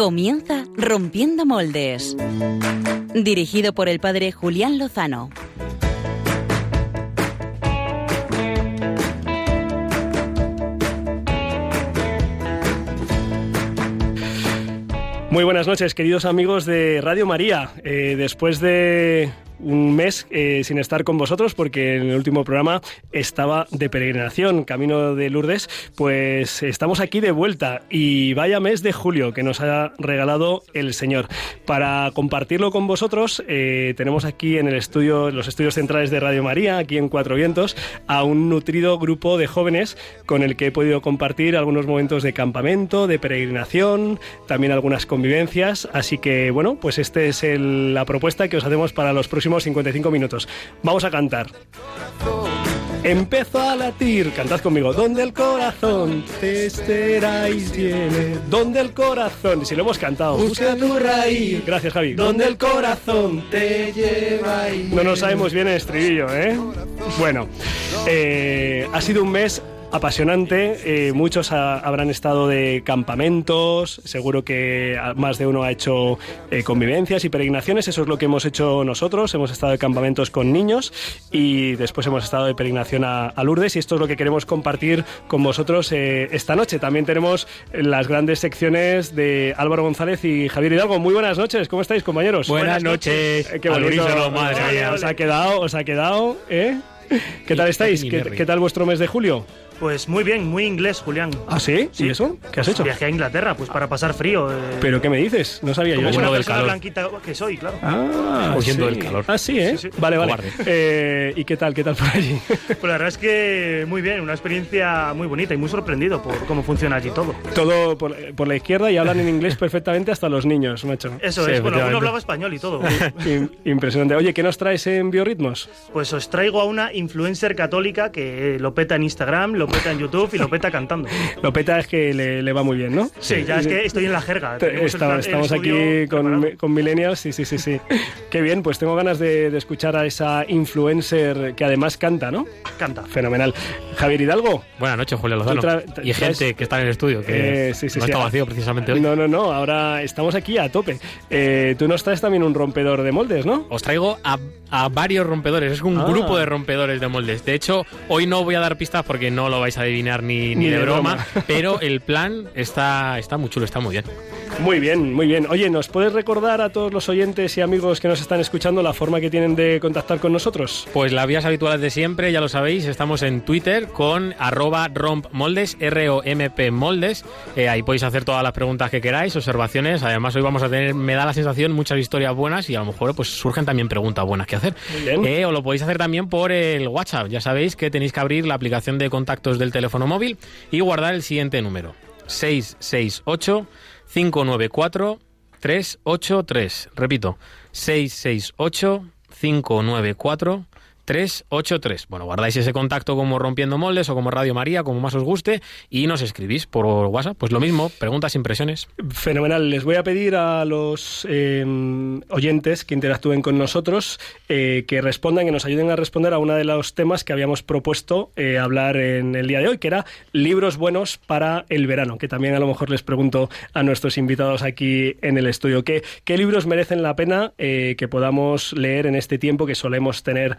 Comienza Rompiendo Moldes. Dirigido por el padre Julián Lozano. Muy buenas noches, queridos amigos de Radio María. Eh, después de un mes eh, sin estar con vosotros porque en el último programa estaba de peregrinación, camino de Lourdes, pues estamos aquí de vuelta y vaya mes de julio que nos ha regalado el Señor. Para compartirlo con vosotros eh, tenemos aquí en el estudio, los estudios centrales de Radio María, aquí en Cuatro Vientos, a un nutrido grupo de jóvenes con el que he podido compartir algunos momentos de campamento, de peregrinación, también algunas convivencias, así que bueno, pues esta es la propuesta que os hacemos para los próximos 55 minutos. Vamos a cantar. Empezó a latir, cantad conmigo, donde el corazón te espera y tiene, donde el corazón, si lo hemos cantado, busca tu raíz, gracias Javi, donde el corazón te lleva y No nos sabemos bien el estribillo, ¿eh? Bueno, eh, ha sido un mes apasionante. Eh, muchos habrán estado de campamentos, seguro que más de uno ha hecho eh, convivencias y peregrinaciones. Eso es lo que hemos hecho nosotros. Hemos estado de campamentos con niños y después hemos estado de peregrinación a, Lourdes y esto es lo que queremos compartir con vosotros eh, esta noche. También tenemos las grandes secciones de Álvaro González y Javier Hidalgo. Muy buenas noches, ¿cómo estáis, compañeros? Buenas, noches. qué bonito. madre Os ha quedado, os ha quedado, ¿eh? ¿Qué tal estáis? ¿Qué, tal vuestro mes de julio? Pues muy bien, muy inglés, Julián. ¿Ah, sí? ¿Y eso? ¿Qué has hecho? Viajé a Inglaterra, pues para pasar frío. Eh. ¿Pero qué me dices? No sabía Como yo. Una del calor. blanquita que soy, claro. Ah, huyendo del calor. Ah, sí, ¿eh? vale, vale. Eh, ¿Y qué tal? ¿Qué tal por allí? Pues la verdad es que muy bien, una experiencia muy bonita y muy sorprendido por cómo funciona allí todo. Todo por, por la izquierda y hablan en inglés perfectamente hasta los niños, macho. Eso es, bueno, uno hablaba español y todo. Impresionante. Oye, ¿qué nos traes en Biorritmos? Pues os traigo a una influencer católica que lo peta en Instagram, lo peta en YouTube y lo peta cantando. Lo peta es que le, va muy bien, ¿no? Sí, ya es que estoy en la jerga. estamos aquí con, con millennials, sí, sí, sí, sí. Qué bien, pues tengo ganas de, escuchar a esa influencer que además canta, ¿no? Canta. Fenomenal. Javier Hidalgo. Buenas noches, Julio Lozano. Y gente que está en el estudio, que eh, sí, no está vacío precisamente hoy. No, no, no, ahora estamos aquí a tope. Eh, tú nos traes también un rompedor de moldes, ¿no? Os traigo a, varios rompedores, es un ah. grupo de rompedores de moldes. De hecho, hoy no voy a dar pistas porque no lo vais a adivinar ni ni, de, broma, pero el plan está, está muy chulo, está muy bien. Muy bien, muy bien. Oye, ¿nos puedes recordar a todos los oyentes y amigos que nos están escuchando la forma que tienen de contactar con nosotros? Pues las vías habituales de siempre, ya lo sabéis, estamos en Twitter con arroba rompmoldes, R-O-M-P moldes. Eh, ahí podéis hacer todas las preguntas que queráis, observaciones. Además, hoy vamos a tener, me da la sensación, muchas historias buenas y a lo mejor pues surgen también preguntas buenas que hacer. Eh, o lo podéis hacer también por el WhatsApp. Ya sabéis que tenéis que abrir la aplicación de contactos del teléfono móvil y guardar el siguiente número. 668 594 383. Repito, 668 594 383. Bueno, guardáis ese contacto como Rompiendo Moldes o como Radio María, como más os guste, y nos escribís por WhatsApp. Pues lo mismo, preguntas, impresiones. Fenomenal. Les voy a pedir a los em, oyentes que interactúen con nosotros eh, que respondan, que nos ayuden a responder a uno de los temas que habíamos propuesto eh, hablar en el día de hoy, que era libros buenos para el verano, que también a lo mejor les pregunto a nuestros invitados aquí en el estudio. ¿Qué, qué libros merecen la pena eh, que podamos leer en este tiempo que solemos tener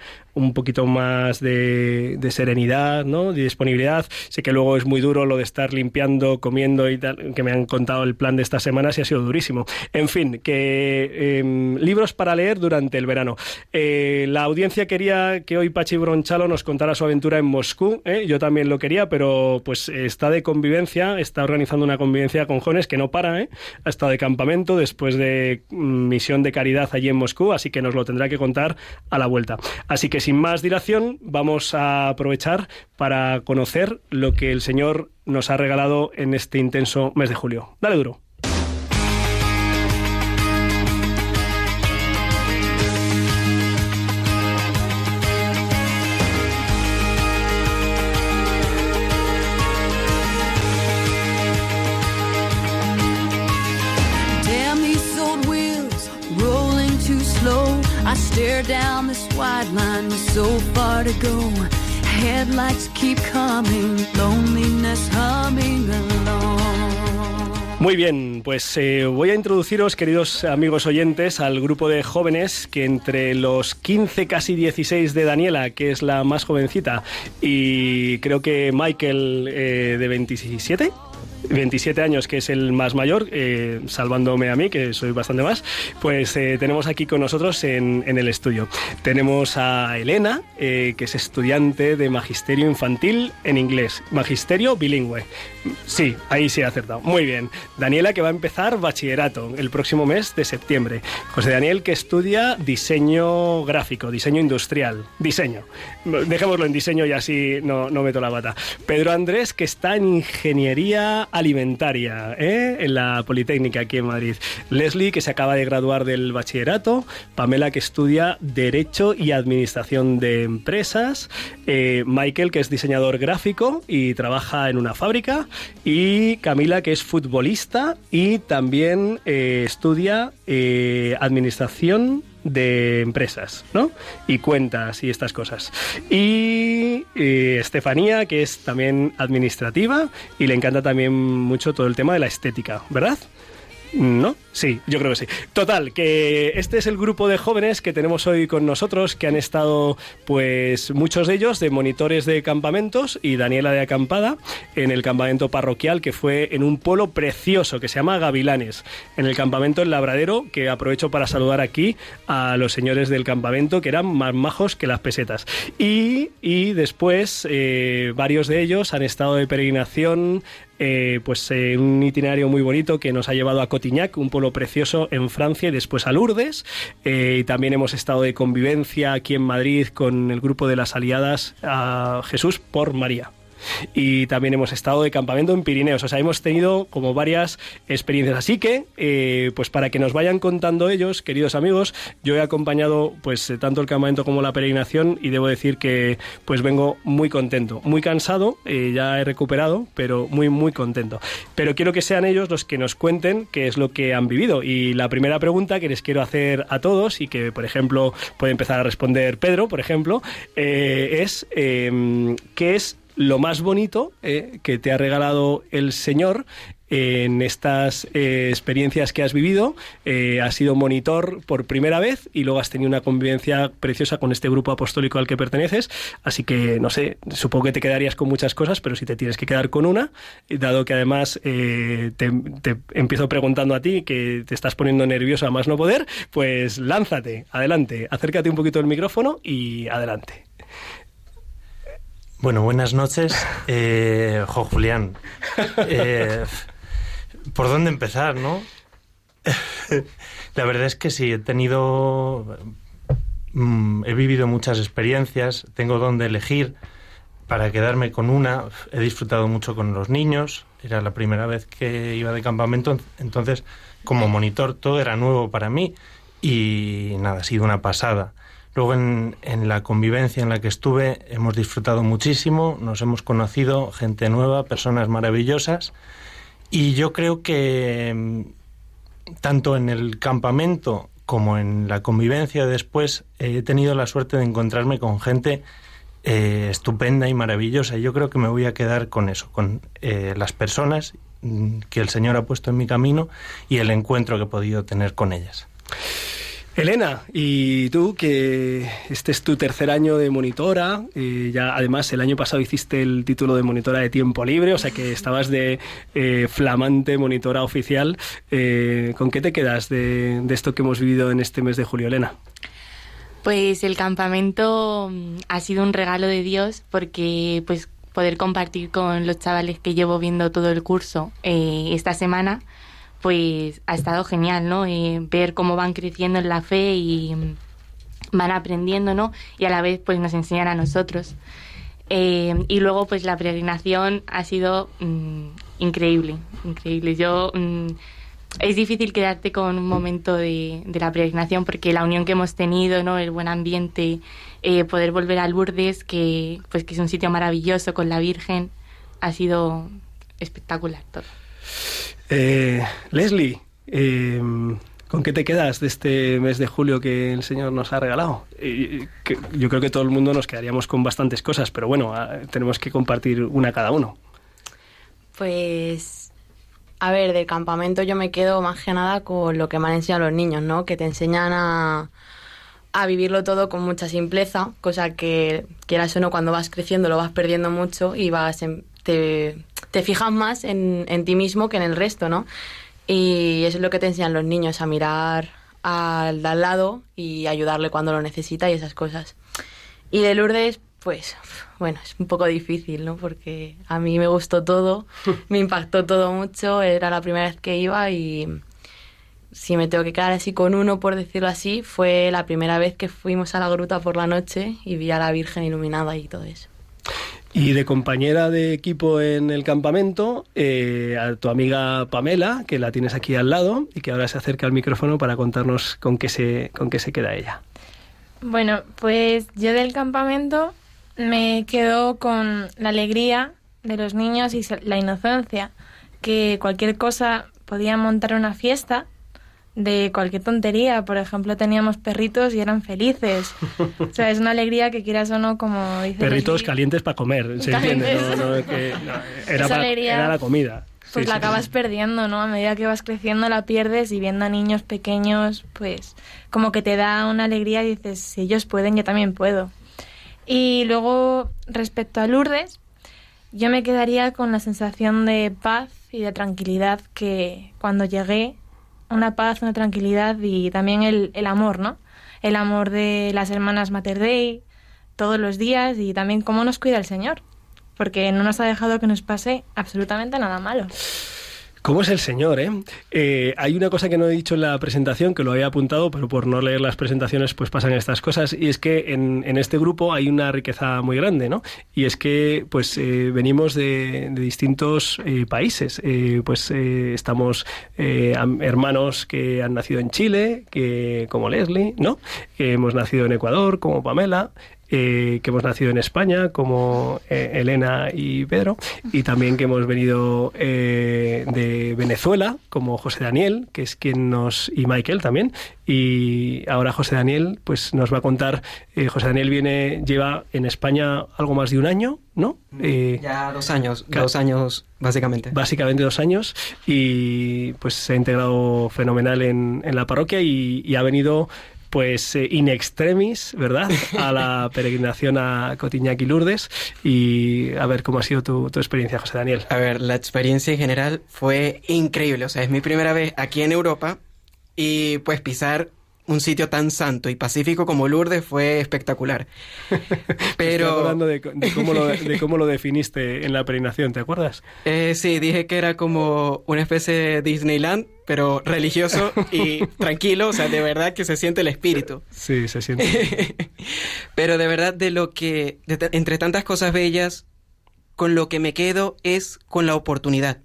poquito más de, serenidad, ¿no? De disponibilidad. Sé que luego es muy duro lo de estar limpiando, comiendo y tal, que me han contado el plan de esta semana y ha sido durísimo. En fin, que em, libros para leer durante el verano. Eh, la audiencia quería que hoy Pachi Bronchalo nos contara su aventura en Moscú. ¿eh? Yo también lo quería, pero pues está de convivencia, está organizando una convivencia con jóvenes que no para, ¿eh? ha de campamento después de mm, misión de caridad allí en Moscú, así que nos lo tendrá que contar a la vuelta. Así que sin más dilación, vamos a aprovechar para conocer lo que el Señor nos ha regalado en este intenso mes de julio. Dale duro. down Muy bien, pues eh, voy a introduciros, queridos amigos oyentes, al grupo de jóvenes que entre los 15, casi 16 de Daniela, que es la más jovencita, y creo que Michael eh, de 27, 27 años, que es el más mayor, eh, salvándome a mí, que soy bastante más, pues eh, tenemos aquí con nosotros en, el estudio. Tenemos a Elena, eh, que es estudiante de Magisterio Infantil en inglés, Magisterio bilingüe. Sí, ahí sí he acertado. Muy bien. Daniela, que va a empezar bachillerato el próximo mes de septiembre. José Daniel, que estudia diseño gráfico, diseño industrial. Diseño. Dejémoslo en diseño y así no, no meto la bata. Pedro Andrés, que está en ingeniería alimentaria ¿eh? en la Politécnica aquí en Madrid. Leslie, que se acaba de graduar del bachillerato. Pamela, que estudia Derecho y Administración de Empresas. Eh, Michael, que es diseñador gráfico y trabaja en una fábrica. Y Camila, que es futbolista y también eh, estudia Administración de empresas, ¿no? Y cuentas y estas cosas. Y eh, Estefanía, que es también administrativa y le encanta también mucho todo el tema de la estética, ¿verdad? ¿No? Sí, yo creo que sí. Total, que este es el grupo de jóvenes que tenemos hoy con nosotros, que han estado, pues, muchos de ellos de monitores de campamentos y Daniela de acampada en el campamento parroquial que fue en un pueblo precioso que se llama Gavilanes, en el campamento El Labradero, que aprovecho para saludar aquí a los señores del campamento, que eran más majos que las pesetas. Y, y después, eh, varios de ellos han estado de peregrinación eh, pues eh, un itinerario muy bonito que nos ha llevado a Cotignac, un pueblo precioso en Francia y después a Lourdes. Eh, y también hemos estado de convivencia aquí en Madrid con el grupo de las aliadas Jesús por María y también hemos estado de campamento en Pirineos. O sea, hemos tenido como varias experiencias. Así que, eh, pues para que nos vayan contando ellos, queridos amigos, yo he acompañado pues eh, tanto el campamento como la peregrinación y debo decir que pues vengo muy contento, muy cansado, eh, ya he recuperado, pero muy, muy contento. Pero quiero que sean ellos los que nos cuenten qué es lo que han vivido. Y la primera pregunta que les quiero hacer a todos y que, por ejemplo, puede empezar a responder Pedro, por ejemplo, es ¿qué es lo más bonito eh, que te ha regalado el Señor en estas eh, experiencias que has vivido. Eh, has sido monitor por primera vez y luego has tenido una convivencia preciosa con este grupo apostólico al que perteneces. Así que, no sé, supongo que te quedarías con muchas cosas, pero si te tienes que quedar con una, dado que además te, empiezo preguntando a ti, que te estás poniendo nervioso a más no poder, pues lánzate, adelante, acércate un poquito el micrófono y adelante. Bueno, buenas noches. Eh, jo, Julián. Eh, ¿Por dónde empezar, no? La verdad es que sí, he tenido. Mm, he vivido muchas experiencias, tengo donde elegir para quedarme con una. He disfrutado mucho con los niños, era la primera vez que iba de campamento, entonces, como monitor, todo era nuevo para mí y nada, ha sido una pasada. Luego en, la convivencia en la que estuve hemos disfrutado muchísimo, nos hemos conocido gente nueva, personas maravillosas y yo creo que mm, tanto en el campamento como en la convivencia después he tenido la suerte de encontrarme con gente eh, estupenda y maravillosa. Yo creo que me voy a quedar con eso, con eh, las personas mm, que el Señor ha puesto en mi camino y el encuentro que he podido tener con ellas. Elena, y tú que este es tu tercer año de monitora, eh, ya además el año pasado hiciste el título de monitora de tiempo libre, o sea que estabas de eh, flamante monitora oficial. Eh, ¿Con qué te quedas de, esto que hemos vivido en este mes de julio, Elena? Pues el campamento mm, ha sido un regalo de Dios porque pues poder compartir con los chavales que llevo viendo todo el curso esta semana pues ha estado genial, ¿no? Eh, ver cómo van creciendo en la fe y van aprendiendo, ¿no? Y a la vez pues nos enseñan a nosotros. Eh, y luego pues la peregrinación ha sido mm, increíble, increíble. Yo mm, es difícil quedarte con un momento de, la peregrinación porque la unión que hemos tenido, ¿no? El buen ambiente, eh, poder volver a Lourdes, que pues que es un sitio maravilloso con la Virgen, ha sido espectacular todo. Eh, Leslie, eh, ¿con qué te quedas de este mes de julio que el Señor nos ha regalado? yo creo que todo el mundo nos quedaríamos con bastantes cosas, pero bueno, ah, tenemos que compartir una cada uno. Pues A ver, del campamento yo me quedo más que nada con lo que me han enseñado los niños, ¿no? Que te enseñan a, a vivirlo todo con mucha simpleza, cosa que quieras o no cuando vas creciendo lo vas perdiendo mucho y vas te, te, fijas más en, en, ti mismo que en el resto, ¿no? Y eso es lo que te enseñan los niños, a mirar al de al lado y ayudarle cuando lo necesita y esas cosas. Y de Lourdes, pues bueno, es un poco difícil, ¿no? Porque a mí me gustó todo, me impactó todo mucho, era la primera vez que iba y si me tengo que quedar así con uno, por decirlo así, fue la primera vez que fuimos a la gruta por la noche y vi a la Virgen iluminada y todo eso. Y de compañera de equipo en el campamento, eh, a tu amiga Pamela, que la tienes aquí al lado y que ahora se acerca al micrófono para contarnos con qué se, con qué se queda ella. Bueno, pues yo del campamento me quedo con la alegría de los niños y la inocencia, que cualquier cosa podía montar una fiesta de cualquier tontería. Por ejemplo, teníamos perritos y eran felices. O sea, es una alegría que quieras o no, como dice Perritos calientes para comer, se entiende. era, la comida. Pues la acabas perdiendo, ¿no? A medida que vas creciendo la pierdes y viendo a niños pequeños, pues como que te da una alegría y dices, si ellos pueden, yo también puedo. Y luego, respecto a Lourdes, yo me quedaría con la sensación de paz y de tranquilidad que cuando llegué, una paz, una tranquilidad y también el, el amor, ¿no? El amor de las hermanas Mater Dei todos los días y también cómo nos cuida el Señor, porque no nos ha dejado que nos pase absolutamente nada malo. ¿Cómo es el Señor? Eh? eh? hay una cosa que no he dicho en la presentación, que lo había apuntado, pero por no leer las presentaciones pues pasan estas cosas, y es que en, en este grupo hay una riqueza muy grande, ¿no? Y es que pues eh, venimos de, distintos eh, países, eh, pues estamos hermanos que han nacido en Chile, que como Leslie, ¿no? Que hemos nacido en Ecuador, como Pamela, eh, que hemos nacido en España, como eh, Elena y Pedro, y también que hemos venido eh, de Venezuela, como José Daniel, que es quien nos. y Michael también. Y ahora José Daniel, pues nos va a contar. José Daniel viene, lleva en España algo más de un año, ¿no? ya dos años, dos años básicamente. Básicamente dos años y pues se ha integrado fenomenal en, en la parroquia y, y ha venido pues eh, in extremis, ¿verdad? A la peregrinación a Cotiñac y Lourdes y a ver cómo ha sido tu, tu, experiencia, José Daniel. A ver, la experiencia en general fue increíble, o sea, es mi primera vez aquí en Europa y pues pisar un sitio tan santo y pacífico como Lourdes fue espectacular. Pero... Estoy hablando de, cómo lo, de, cómo lo, definiste en la peregrinación, ¿te acuerdas? Eh, sí, dije que era como una especie de Disneyland, pero religioso y tranquilo, o sea, de verdad que se siente el espíritu. Sí, se siente. pero de verdad, de lo que, entre tantas cosas bellas, con lo que me quedo es con la oportunidad.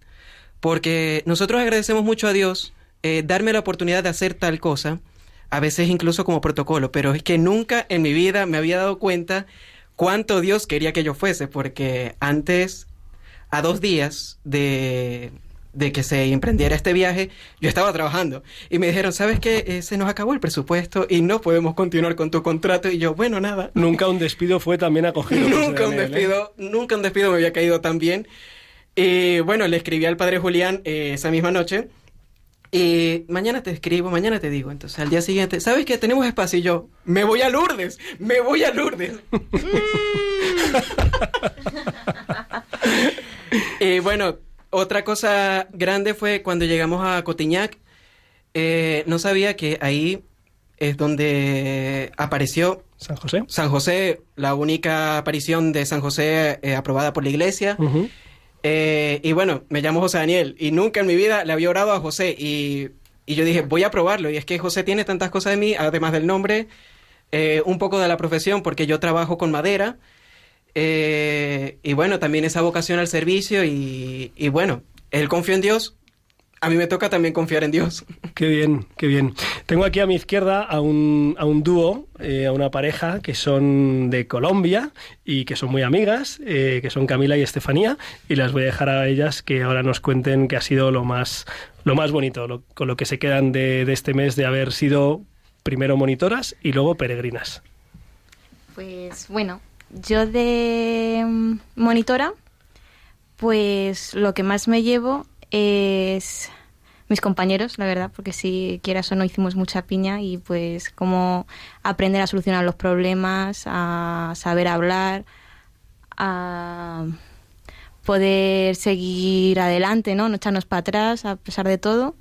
Porque nosotros agradecemos mucho a Dios eh, darme la oportunidad de hacer tal cosa a veces incluso como protocolo, pero es que nunca en mi vida me había dado cuenta cuánto Dios quería que yo fuese, porque antes, a dos días de, de que se emprendiera este viaje, yo estaba trabajando y me dijeron, ¿sabes qué? Eh, se nos acabó el presupuesto y no podemos continuar con tu contrato. Y yo, bueno, nada. Nunca un despido fue también acogido. nunca un ¿eh? despido, nunca un despido me había caído tan bien. Y bueno, le escribí al padre Julián eh, esa misma noche y mañana te escribo, mañana te digo. Entonces al día siguiente, ¿sabes qué? Tenemos espacio y yo, me voy a Lourdes, me voy a Lourdes. y bueno, otra cosa grande fue cuando llegamos a Cotiñac, eh, no sabía que ahí es donde apareció San José. San José, la única aparición de San José eh, aprobada por la iglesia. Eh, y bueno, me llamo José Daniel y nunca en mi vida le había orado a José y, yo dije, voy a probarlo. Y es que José tiene tantas cosas de mí, además del nombre, eh, un poco de la profesión, porque yo trabajo con madera. Eh, y bueno, también esa vocación al servicio y, y bueno, él confió en Dios, a mí me toca también confiar en Dios. Qué bien, qué bien. Tengo aquí a mi izquierda a un, a un dúo, eh, a una pareja que son de Colombia y que son muy amigas, eh, que son Camila y Estefanía, y las voy a dejar a ellas que ahora nos cuenten qué ha sido lo más, lo más bonito, con lo que se quedan de, de este mes de haber sido primero monitoras y luego peregrinas. Pues bueno, yo de mm, monitora, pues lo que más me llevo es mis compañeros, la verdad, porque si quieras o no hicimos mucha piña y pues cómo aprender a solucionar los problemas, a saber hablar, a poder seguir adelante, ¿no? No echarnos para atrás a pesar de todo.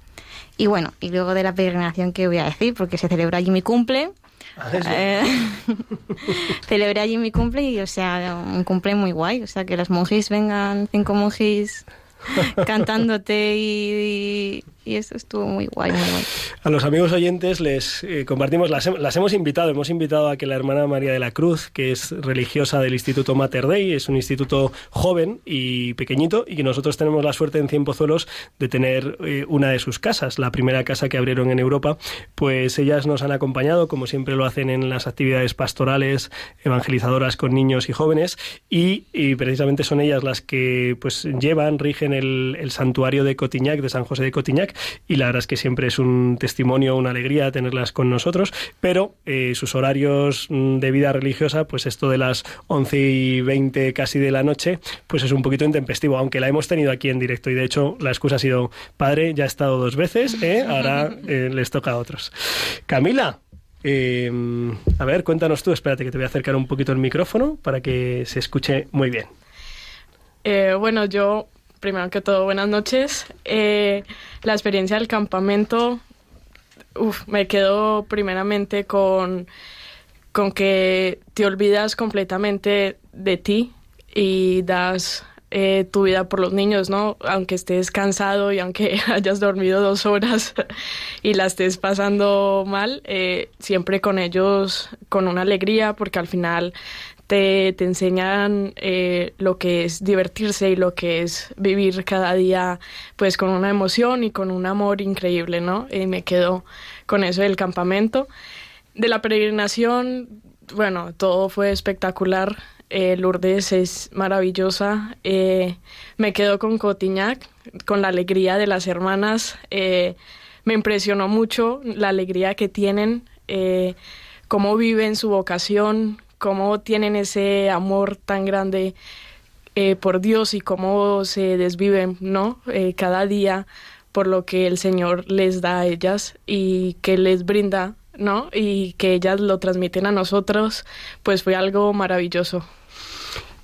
Y bueno, y luego de la peregrinación que voy a decir, porque se celebra allí mi cumple. Ah, eh, celebré allí mi cumple y, o sea, un cumple muy guay. O sea, que los monjes vengan, cinco monjes cantándote y, y eso estuvo muy guay, muy guay. A los amigos oyentes les eh, compartimos, las, hemos invitado, hemos invitado a que la hermana María de la Cruz, que es religiosa del Instituto Mater Dei, es un instituto joven y pequeñito, y que nosotros tenemos la suerte en Cienpozuelos de tener eh, una de sus casas, la primera casa que abrieron en Europa, pues ellas nos han acompañado, como siempre lo hacen en las actividades pastorales, evangelizadoras con niños y jóvenes, y, precisamente son ellas las que pues llevan, rigen el, el santuario de Cotignac, de San José de Cotignac, y la verdad es que siempre es un testimonio, una alegría tenerlas con nosotros, pero eh, sus horarios mm, de vida religiosa, pues esto de las 11 y 20 casi de la noche, pues es un poquito intempestivo, aunque la hemos tenido aquí en directo y de hecho la excusa ha sido, padre, ya ha estado dos veces, ¿eh? ahora eh, les toca a otros. Camila, a ver, cuéntanos tú, espérate que te voy a acercar un poquito el micrófono para que se escuche muy bien. bueno, yo primero que todo, buenas noches. Eh, la experiencia del campamento, me quedo primeramente con, con que te olvidas completamente de ti y das eh, tu vida por los niños, ¿no? Aunque estés cansado y aunque hayas dormido dos horas y la estés pasando mal, eh, siempre con ellos con una alegría porque al final te, te enseñan eh, lo que es divertirse y lo que es vivir cada día pues con una emoción y con un amor increíble, ¿no? Y me quedo con eso del campamento. De la peregrinación, bueno, todo fue espectacular. Eh, Lourdes es maravillosa. Eh, me quedo con Cotignac, con la alegría de las hermanas. me impresionó mucho la alegría que tienen, cómo viven su vocación, cómo tienen ese amor tan grande eh, por Dios y cómo se desviven, ¿no? Eh, cada día por lo que el Señor les da a ellas y que les brinda, ¿no? Y que ellas lo transmiten a nosotros, pues fue algo maravilloso.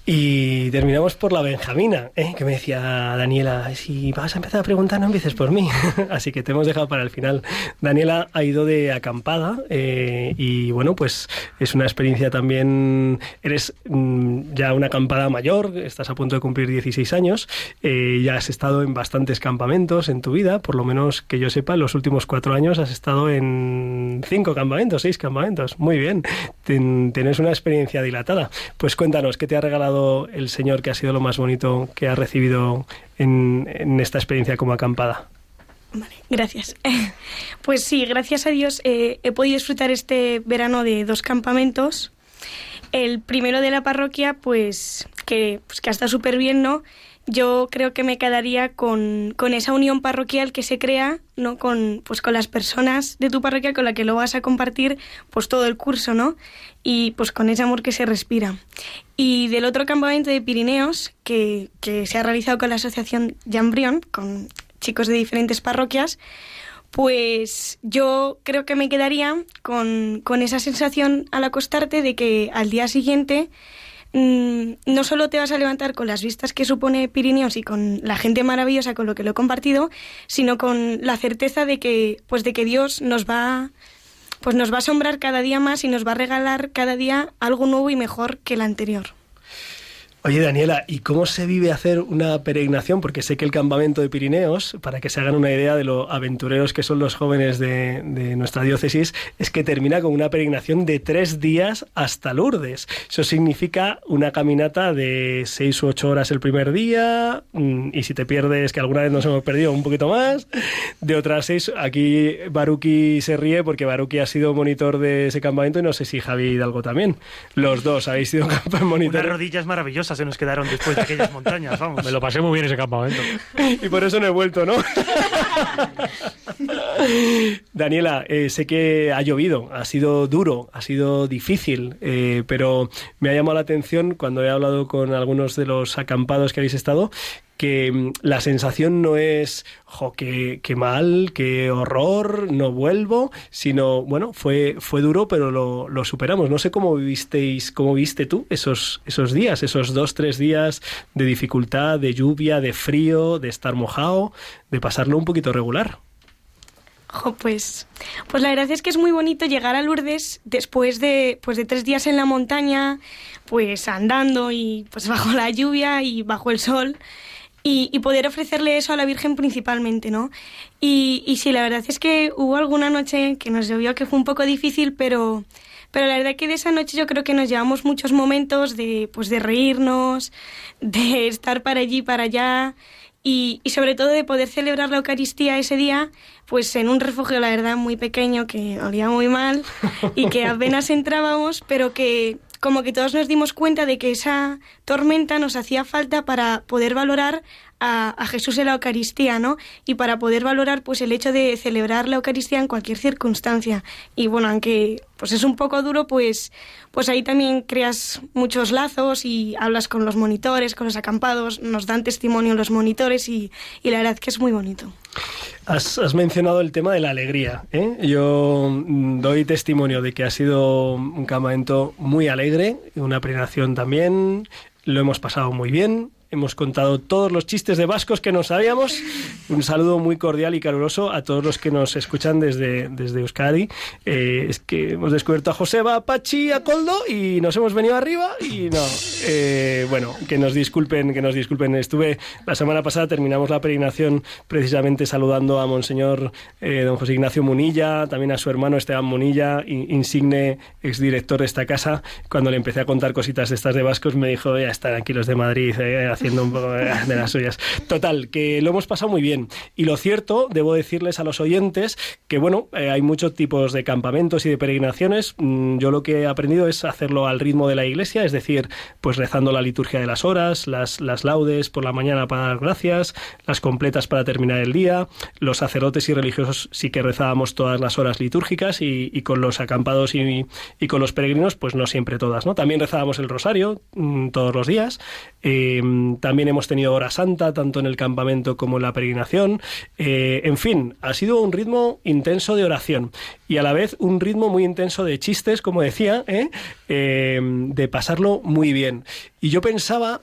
Y terminamos por la Benjamina, ¿eh? que me decía Daniela, si vas a empezar a preguntar no empieces por mí. Así que te hemos dejado para el final. Daniela ha ido de acampada eh, y bueno, pues es una experiencia también, eres mm, ya una acampada mayor, estás a punto de cumplir 16 años, eh, ya has estado en bastantes campamentos en tu vida, por lo menos que yo sepa, en los últimos cuatro años has estado en cinco campamentos, seis campamentos. Muy bien, tienes una experiencia dilatada. Pues cuéntanos, ¿qué te ha regalado? El Señor que ha sido lo más bonito que ha recibido en, esta experiencia como acampada? Vale, gracias. Pues sí, gracias a Dios eh, he podido disfrutar este verano de dos campamentos. El primero de la parroquia, pues que, pues, que ha estado súper bien, ¿no? Yo creo que me quedaría con, con, esa unión parroquial que se crea, ¿no? Con, pues, con las personas de tu parroquia con la que lo vas a compartir pues todo el curso, ¿no? Y pues con ese amor que se respira. Y del otro campamento de Pirineos, que, que se ha realizado con la asociación Jambrión, con chicos de diferentes parroquias, pues yo creo que me quedaría con, con esa sensación al acostarte de que al día siguiente Mm, no solo te vas a levantar con las vistas que supone Pirineos y con la gente maravillosa con lo que lo he compartido, sino con la certeza de que, pues de que Dios nos va, pues nos va a asombrar cada día más y nos va a regalar cada día algo nuevo y mejor que el anterior. Oye, Daniela, ¿y cómo se vive hacer una peregrinación? Porque sé que el campamento de Pirineos, para que se hagan una idea de lo aventureros que son los jóvenes de, nuestra diócesis, es que termina con una peregrinación de tres días hasta Lourdes. Eso significa una caminata de seis u ocho horas el primer día, mm, y si te pierdes, que alguna vez nos hemos perdido un poquito más, de otras seis. Aquí Baruki se ríe porque Baruki ha sido monitor de ese campamento y no sé si Javi Hidalgo también. Los dos habéis sido monitores. Una rodillas se nos quedaron después de aquellas montañas, vamos. Me lo pasé muy bien ese campamento. y por eso no he vuelto, ¿no? Daniela, eh, sé que ha llovido, ha sido duro, ha sido difícil, eh, pero me ha llamado la atención cuando he hablado con algunos de los acampados que habéis estado que mm, la sensación no es, jo, qué, mal, qué horror, no vuelvo, sino, bueno, fue, fue duro, pero lo, lo superamos. No sé cómo visteis, cómo viste tú esos, esos días, esos dos, tres días de dificultad, de lluvia, de frío, de estar mojado, de pasarlo un poquito regular. pues, pues la verdad es que es muy bonito llegar a Lourdes después de, pues de tres días en la montaña, pues andando y pues bajo la lluvia y bajo el sol. Y, poder ofrecerle eso a la Virgen principalmente, ¿no? Y, y sí, la verdad es que hubo alguna noche que nos llovió que fue un poco difícil, pero, pero la verdad que de esa noche yo creo que nos llevamos muchos momentos de, pues de reírnos, de estar para allí, para allá, y, y, sobre todo de poder celebrar la Eucaristía ese día, pues en un refugio, la verdad, muy pequeño, que olía muy mal y que apenas entrábamos, pero que como que todos nos dimos cuenta de que esa tormenta nos hacía falta para poder valorar a, Jesús en la Eucaristía, ¿no? Y para poder valorar pues el hecho de celebrar la Eucaristía en cualquier circunstancia. Y bueno, aunque pues es un poco duro, pues, pues ahí también creas muchos lazos y hablas con los monitores, con los acampados, nos dan testimonio los monitores y, y la verdad que es muy bonito. Has, mencionado el tema de la alegría. ¿eh? Yo mm, doy testimonio de que ha sido un campamento muy alegre, una peregrinación también. Lo hemos pasado muy bien, Hemos contado todos los chistes de vascos que no sabíamos. Un saludo muy cordial y caluroso a todos los que nos escuchan desde, desde Euskadi. Eh, es que hemos descubierto a Joseba, Pachi, a Coldo y nos hemos venido arriba y no. Eh, bueno, que nos disculpen, que nos disculpen. Estuve la semana pasada, terminamos la peregrinación precisamente saludando a Monseñor eh, don José Ignacio Munilla, también a su hermano Esteban Munilla, insigne exdirector de esta casa. Cuando le empecé a contar cositas de estas de vascos, me dijo, ya están aquí los de Madrid, haciendo un poco de las suyas. Total, que lo hemos pasado muy bien. Y lo cierto, debo decirles a los oyentes que, bueno, eh, hay muchos tipos de campamentos y de peregrinaciones. Mm, yo lo que he aprendido es hacerlo al ritmo de la iglesia, es decir, pues rezando la liturgia de las horas, las, las laudes por la mañana para dar gracias, las completas para terminar el día. Los sacerdotes y religiosos sí que rezábamos todas las horas litúrgicas y, con los acampados y, con los peregrinos, pues no siempre todas, ¿no? También rezábamos el rosario mm, todos los días. Eh, también hemos tenido hora santa, tanto en el campamento como en la peregrinación. Eh, en fin, ha sido un ritmo intenso de oración y a la vez un ritmo muy intenso de chistes, como decía, ¿eh? Eh, de pasarlo muy bien. Y yo pensaba,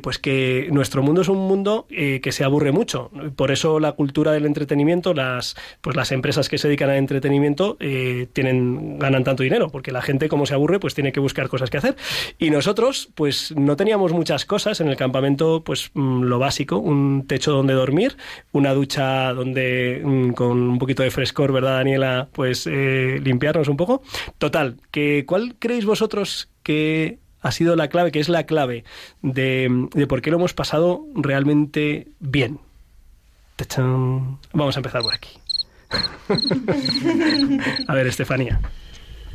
pues que nuestro mundo es un mundo que se aburre mucho. Por eso la cultura del entretenimiento, las, pues las empresas que se dedican al entretenimiento tienen, ganan tanto dinero, porque la gente como se aburre, pues tiene que buscar cosas que hacer. Y nosotros, pues no teníamos muchas cosas en el campamento pues mm, lo básico, un techo donde dormir, una ducha donde mm, con un poquito de frescor, ¿verdad, Daniela? Pues eh, limpiarnos un poco. Total, que ¿cuál creéis vosotros que ha sido la clave, que es la clave de, de por qué lo hemos pasado realmente bien? Vamos a empezar por aquí. a ver, Estefanía.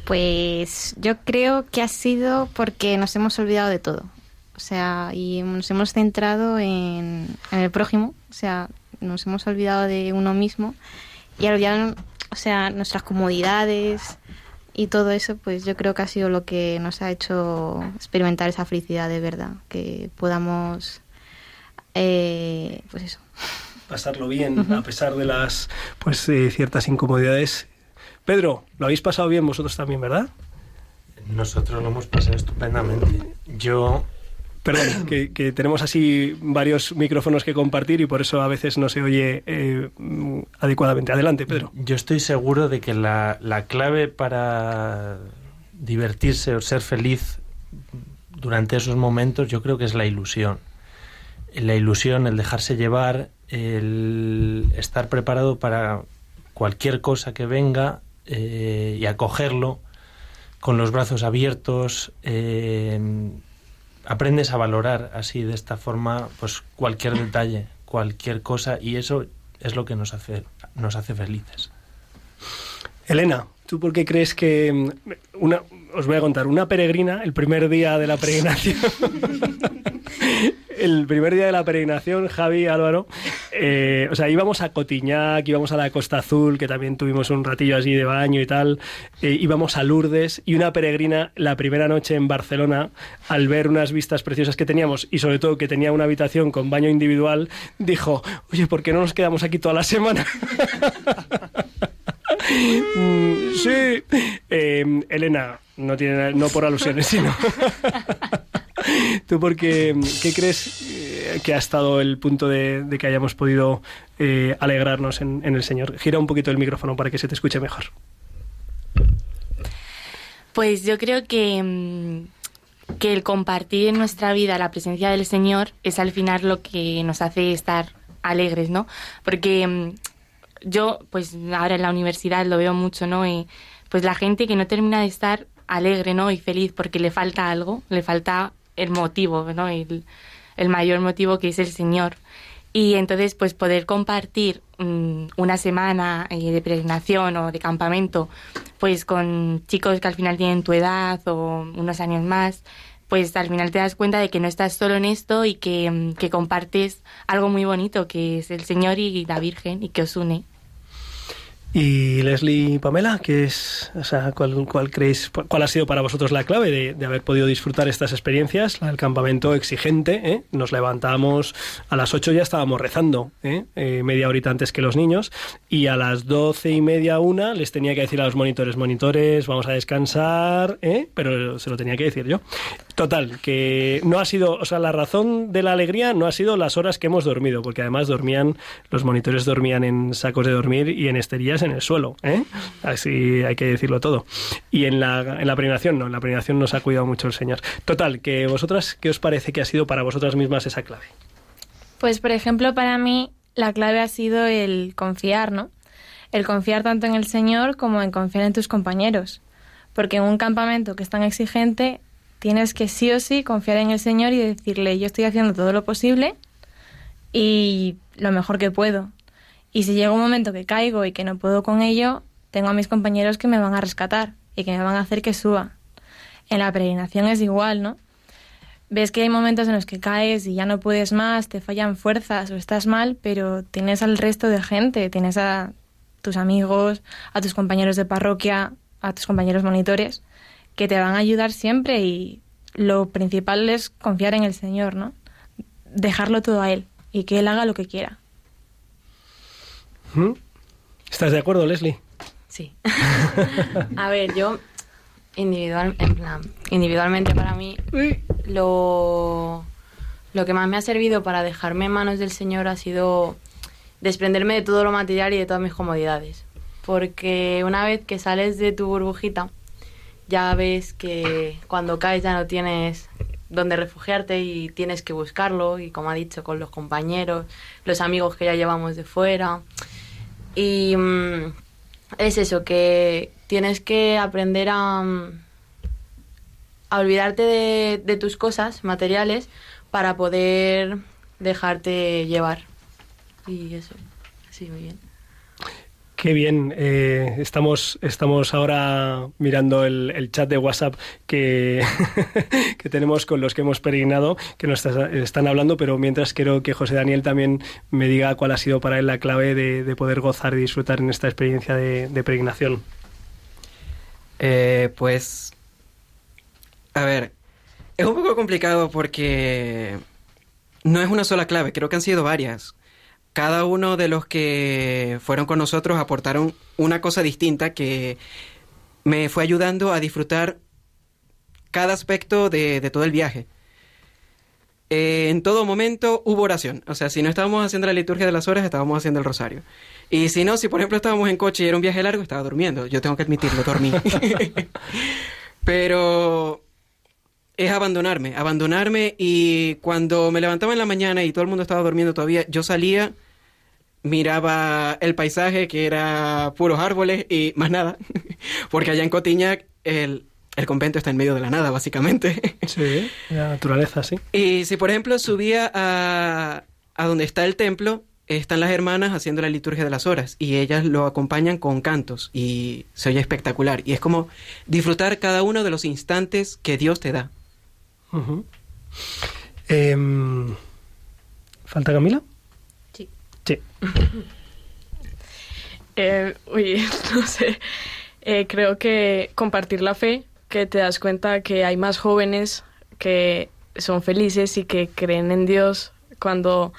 Pues yo creo que ha sido porque nos hemos olvidado de todo. O sea, y nos hemos centrado en, el prójimo, o sea, nos hemos olvidado de uno mismo y al olvidar, o sea, nuestras comodidades y todo eso, pues yo creo que ha sido lo que nos ha hecho experimentar esa felicidad de verdad, que podamos, eh, pues eso. Pasarlo bien, a pesar de las, pues, eh, ciertas incomodidades. Pedro, lo habéis pasado bien vosotros también, ¿verdad? Nosotros lo hemos pasado estupendamente. Yo Perdón, que, tenemos así varios micrófonos que compartir y por eso a veces no se oye eh, adecuadamente. Adelante, Pedro. Yo estoy seguro de que la, la clave para divertirse o ser feliz durante esos momentos yo creo que es la ilusión. La ilusión, el dejarse llevar, el estar preparado para cualquier cosa que venga eh, y acogerlo con los brazos abiertos, eh, aprendes a valorar así de esta forma pues cualquier detalle, cualquier cosa y eso es lo que nos hace nos hace felices. Elena, ¿tú por qué crees que mm, una os voy a contar una peregrina el primer día de la peregrinación el primer día de la peregrinación, Javi, Álvaro, eh, o sea, íbamos a Cotiñac, íbamos a la Costa Azul, que también tuvimos un ratillo así de baño y tal, eh, íbamos a Lourdes y una peregrina la primera noche en Barcelona, al ver unas vistas preciosas que teníamos y sobre todo que tenía una habitación con baño individual, dijo, oye, ¿por qué no nos quedamos aquí toda la semana? Mm, sí. Eh, Elena, no, tiene, no por alusiones, sino... ¿Tú por qué, crees eh, que ha estado el punto de, que hayamos podido eh, alegrarnos en, el Señor? Gira un poquito el micrófono para que se te escuche mejor. Pues yo creo que, mm, que el compartir en nuestra vida la presencia del Señor es al final lo que nos hace estar alegres, ¿no? Porque mm, yo, pues ahora en la universidad lo veo mucho, ¿no? Y pues la gente que no termina de estar alegre, ¿no? Y feliz porque le falta algo, le falta el motivo, ¿no? El, el mayor motivo que es el Señor. Y entonces, pues poder compartir mm, una semana eh, de peregrinación o de campamento, pues con chicos que al final tienen tu edad o unos años más, pues al final te das cuenta de que no estás solo en esto y que, mm, que compartes algo muy bonito, que es el Señor y la Virgen y que os une. Y Leslie y Pamela, ¿qué es, o sea, cuál, cuál, creéis, cuál ha sido para vosotros la clave de, haber podido disfrutar estas experiencias? El campamento exigente, ¿eh? nos levantamos a las 8 ya estábamos rezando, ¿eh? ¿eh? media horita antes que los niños, y a las doce y media, una, les tenía que decir a los monitores, monitores, vamos a descansar, ¿eh? pero se lo tenía que decir yo. Total, que no ha sido, o sea, la razón de la alegría no ha sido las horas que hemos dormido, porque además dormían, los monitores dormían en sacos de dormir y en esterillas en el suelo, ¿eh? Así hay que decirlo todo. Y en la, en la no, en la premiación nos ha cuidado mucho el Señor. Total, que vosotras, ¿qué os parece que ha sido para vosotras mismas esa clave? Pues, por ejemplo, para mí la clave ha sido el confiar, ¿no? El confiar tanto en el Señor como en confiar en tus compañeros. Porque en un campamento que es tan exigente, tienes que sí o sí confiar en el Señor y decirle, yo estoy haciendo todo lo posible y lo mejor que puedo. Y si llega un momento que caigo y que no puedo con ello, tengo a mis compañeros que me van a rescatar y que me van a hacer que suba. En la peregrinación es igual, ¿no? Ves que hay momentos en los que caes y ya no puedes más, te fallan fuerzas o estás mal, pero tienes al resto de gente, tienes a tus amigos, a tus compañeros de parroquia, a tus compañeros monitores, que te van a ayudar siempre y lo principal es confiar en el Señor, ¿no? Dejarlo todo a Él y que Él haga lo que quiera. ¿Estás de acuerdo, Leslie? Sí. a ver, yo individual, en plan, individualmente para mí lo, lo que más me ha servido para dejarme en manos del Señor ha sido desprenderme de todo lo material y de todas mis comodidades. Porque una vez que sales de tu burbujita, ya ves que cuando caes ya no tienes donde refugiarte y tienes que buscarlo y como ha dicho con los compañeros, los amigos que ya llevamos de fuera. Y mm, es eso, que tienes que aprender a, mm, a olvidarte de, de tus cosas materiales para poder dejarte llevar. Y eso, así muy bien. Qué bien. Eh, estamos, estamos ahora mirando el, chat de WhatsApp que, que, tenemos con los que hemos peregrinado, que nos están hablando, pero mientras quiero que José Daniel también me diga cuál ha sido para él la clave de, poder gozar y disfrutar en esta experiencia de, peregrinación. Eh, pues, a ver, es un poco complicado porque no es una sola clave, creo que han sido varias cada uno de los que fueron con nosotros aportaron una cosa distinta que me fue ayudando a disfrutar cada aspecto de, todo el viaje. Eh, en todo momento hubo oración. O sea, si no estábamos haciendo la liturgia de las horas, estábamos haciendo el rosario. Y si no, si por ejemplo estábamos en coche y era un viaje largo, estaba durmiendo. Yo tengo que admitirlo, dormí. Pero es abandonarme, abandonarme y cuando me levantaba en la mañana y todo el mundo estaba durmiendo todavía, yo salía miraba el paisaje que era puros árboles y más nada, porque allá en Cotiñac el, el convento está en medio de la nada, básicamente. Sí, la naturaleza, sí. Y si, por ejemplo, subía a, a donde está el templo, están las hermanas haciendo la liturgia de las horas y ellas lo acompañan con cantos y se oye espectacular. Y es como disfrutar cada uno de los instantes que Dios te da. ¿Falta Camila? Sí. Eh, uy, no sé. Eh, creo que compartir la fe, que te das cuenta que hay más jóvenes que son felices y que creen en Dios cuando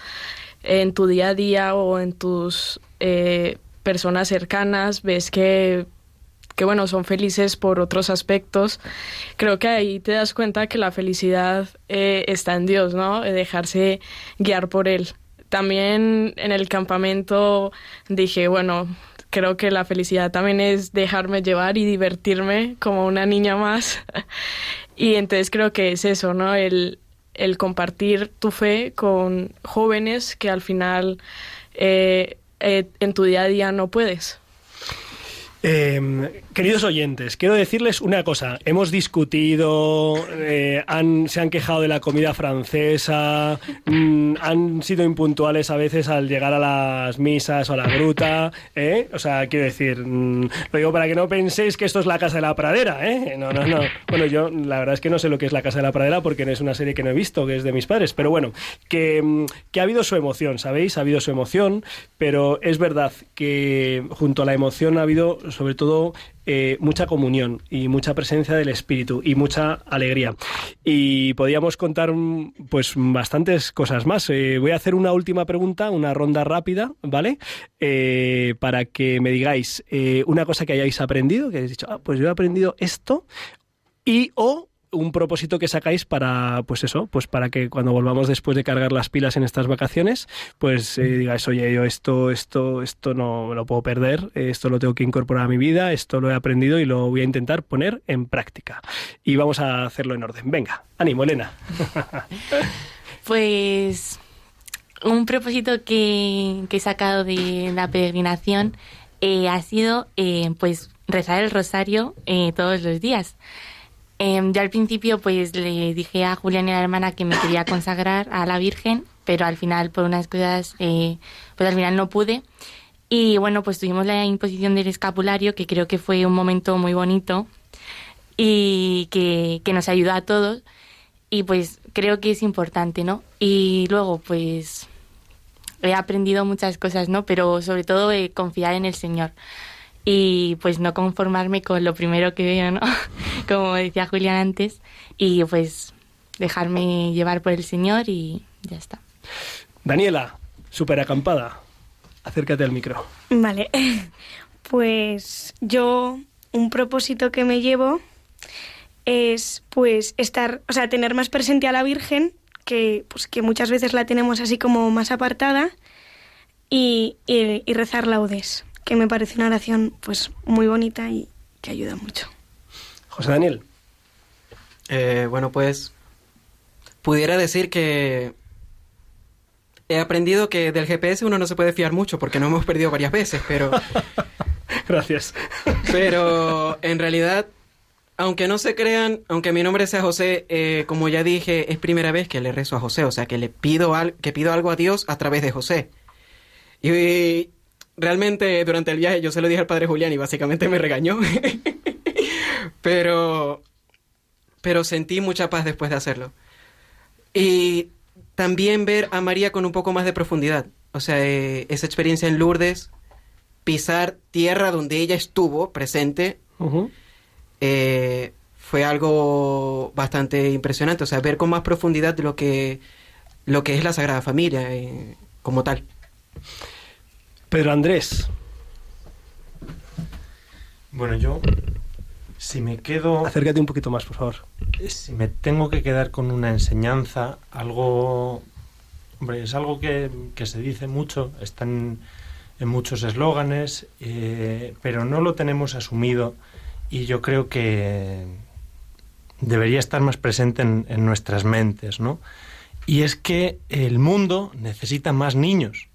en tu día a día o en tus eh, personas cercanas ves que que bueno, son felices por otros aspectos. Creo que ahí te das cuenta que la felicidad eh, está en Dios, ¿no? Dejarse guiar por Él. También en el campamento dije, bueno, creo que la felicidad también es dejarme llevar y divertirme como una niña más. y entonces creo que es eso, ¿no? El, el compartir tu fe con jóvenes que al final eh, eh, en tu día a día no puedes. Eh, queridos oyentes, quiero decirles una cosa. Hemos discutido, eh, se han quejado de la comida francesa, mm, han sido impuntuales a veces al llegar a las misas o a la gruta. ¿eh? O sea, quiero decir, mm, lo digo para que no penséis que esto es la Casa de la Pradera. ¿eh? No, no, no. Bueno, yo la verdad es que no sé lo que es la Casa de la Pradera porque es una serie que no he visto, que es de mis padres. Pero bueno, que, mm, que ha habido su emoción, ¿sabéis? Ha habido su emoción, pero es verdad que junto a la emoción ha habido sobre todo eh, mucha comunión y mucha presencia del Espíritu y mucha alegría. Y podíamos contar mm, pues bastantes cosas más. Eh, voy a hacer una última pregunta, una ronda rápida, ¿vale? Eh, para que me digáis una cosa que hayáis aprendido, que hayáis dicho, ah, pues yo he aprendido esto y o un propósito que sacáis para, pues eso, pues para que cuando volvamos después de cargar las pilas en estas vacaciones, pues eh, digáis, oye, yo esto, esto, esto no me lo puedo perder, esto lo tengo que incorporar a mi vida, esto lo he aprendido y lo voy a intentar poner en práctica. Y vamos a hacerlo en orden. Venga, ánimo, Elena. pues un propósito que, he sacado de la peregrinación eh, ha sido eh, pues rezar el rosario todos los días. Eh, yo al principio pues le dije a Julián y a la hermana que me quería consagrar a la Virgen, pero al final por unas cosas eh, pues al final no pude. Y bueno, pues tuvimos la imposición del escapulario, que creo que fue un momento muy bonito y que, que nos ayudó a todos. Y pues creo que es importante, ¿no? Y luego pues he aprendido muchas cosas, ¿no? Pero sobre todo eh, confiar en el Señor y pues no conformarme con lo primero que veo, ¿no? Como decía Julián antes, y pues dejarme llevar por el Señor y ya está. Daniela, súper acampada, acércate al micro. Vale, pues yo un propósito que me llevo es pues estar, o sea, tener más presente a la Virgen, que pues que muchas veces la tenemos así como más apartada, y, y, y rezar laudes que me parece una oración pues muy bonita y que ayuda mucho. José Daniel. Eh, bueno, pues pudiera decir que he aprendido que del GPS uno no se puede fiar mucho porque no hemos perdido varias veces, pero... Gracias. pero en realidad, aunque no se crean, aunque mi nombre sea José, eh, como ya dije, es primera vez que le rezo a José, o sea, que le pido, al, que pido algo a Dios a través de José. Y realmente durante el viaje yo se lo dije al padre Julián y básicamente me regañó. pero, pero sentí mucha paz después de hacerlo. Y también ver a María con un poco más de profundidad. O sea, eh, esa experiencia en Lourdes, pisar tierra donde ella estuvo presente, eh, fue algo bastante impresionante. O sea, ver con más profundidad lo que, lo que es la Sagrada Familia eh, como tal. Pedro Andrés. Bueno, yo, si me quedo... Acércate un poquito más, por favor. Si me tengo que quedar con una enseñanza, algo... Hombre, es algo que, se dice mucho, está en, muchos eslóganes, eh, pero no lo tenemos asumido y yo creo que debería estar más presente en, en nuestras mentes, ¿no? Y es que el mundo necesita más niños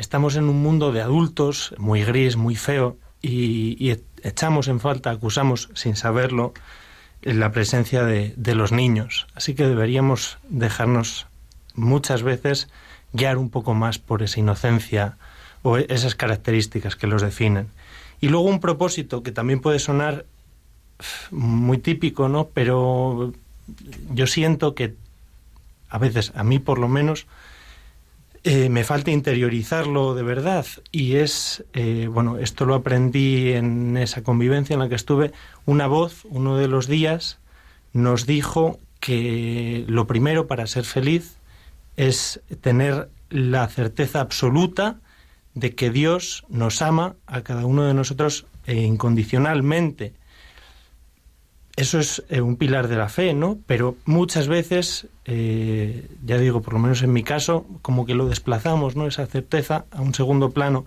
estamos en un mundo de adultos muy gris, muy feo, y, echamos en falta, acusamos sin saberlo, la presencia de, los niños. Así que deberíamos dejarnos muchas veces guiar un poco más por esa inocencia o esas características que los definen. Y luego un propósito que también puede sonar muy típico, ¿no? Pero yo siento que a veces, a mí por lo menos, eh, me falta interiorizarlo de verdad y es, eh, bueno, esto lo aprendí en esa convivencia en la que estuve, una voz, uno de los días, nos dijo que lo primero para ser feliz es tener la certeza absoluta de que Dios nos ama a cada uno de nosotros eh, incondicionalmente. Eso es eh, un pilar de la fe, ¿no? Pero muchas veces, eh, ya digo, por lo menos en mi caso, como que lo desplazamos, ¿no? Esa certeza a un segundo plano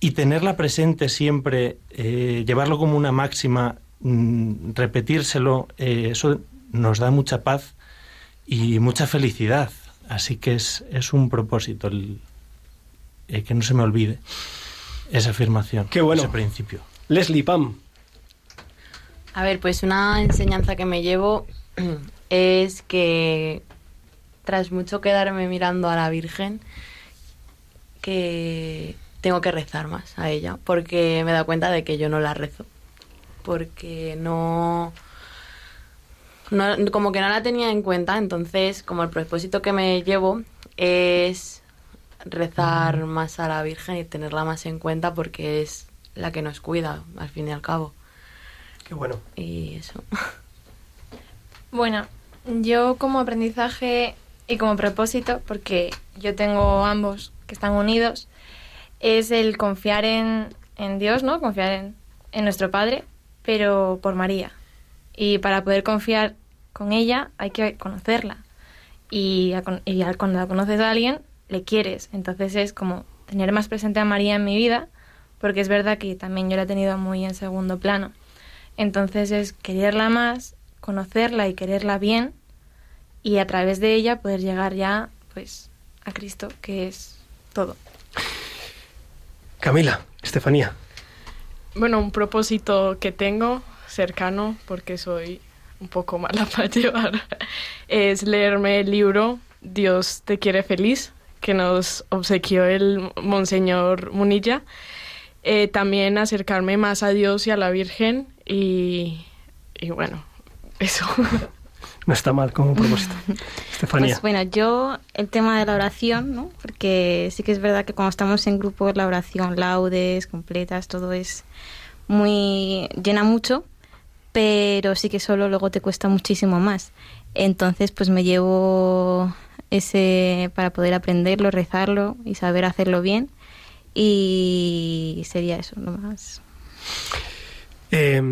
y tenerla presente siempre, llevarlo como una máxima, mm, repetírselo, eso nos da mucha paz y mucha felicidad. Así que es, es un propósito el, eh, que no se me olvide esa afirmación, Qué bueno. ese principio. Leslie Pam. A ver, pues una enseñanza que me llevo es que tras mucho quedarme mirando a la Virgen, que tengo que rezar más a ella, porque me he dado cuenta de que yo no la rezo, porque no, no como que no la tenía en cuenta, entonces como el propósito que me llevo es rezar más a la Virgen y tenerla más en cuenta porque es la que nos cuida, al fin y al cabo. Qué bueno. Y eso. Bueno, yo como aprendizaje y como propósito, porque yo tengo ambos que están unidos, es el confiar en, en Dios, ¿no? Confiar en, en nuestro Padre, pero por María. Y para poder confiar con ella hay que conocerla. Y, y cuando la conoces a alguien, le quieres. Entonces es como tener más presente a María en mi vida, porque es verdad que también yo la he tenido muy en segundo plano. Entonces es quererla más, conocerla y quererla bien, y a través de ella poder llegar ya pues a Cristo, que es todo. Camila, Estefanía. Bueno, un propósito que tengo cercano, porque soy un poco mala para llevar, es leerme el libro Dios te quiere feliz que nos obsequió el Monseñor Munilla. Eh, también acercarme más a Dios y a la Virgen y, y bueno, eso. No está mal como propósito. Estefanía. Pues bueno, yo el tema de la oración, ¿no? Porque sí que es verdad que cuando estamos en grupo la oración, laudes, completas, todo es muy llena mucho, pero sí que solo luego te cuesta muchísimo más. Entonces, pues me llevo ese para poder aprenderlo, rezarlo y saber hacerlo bien. Y sería eso, lo más. Eh,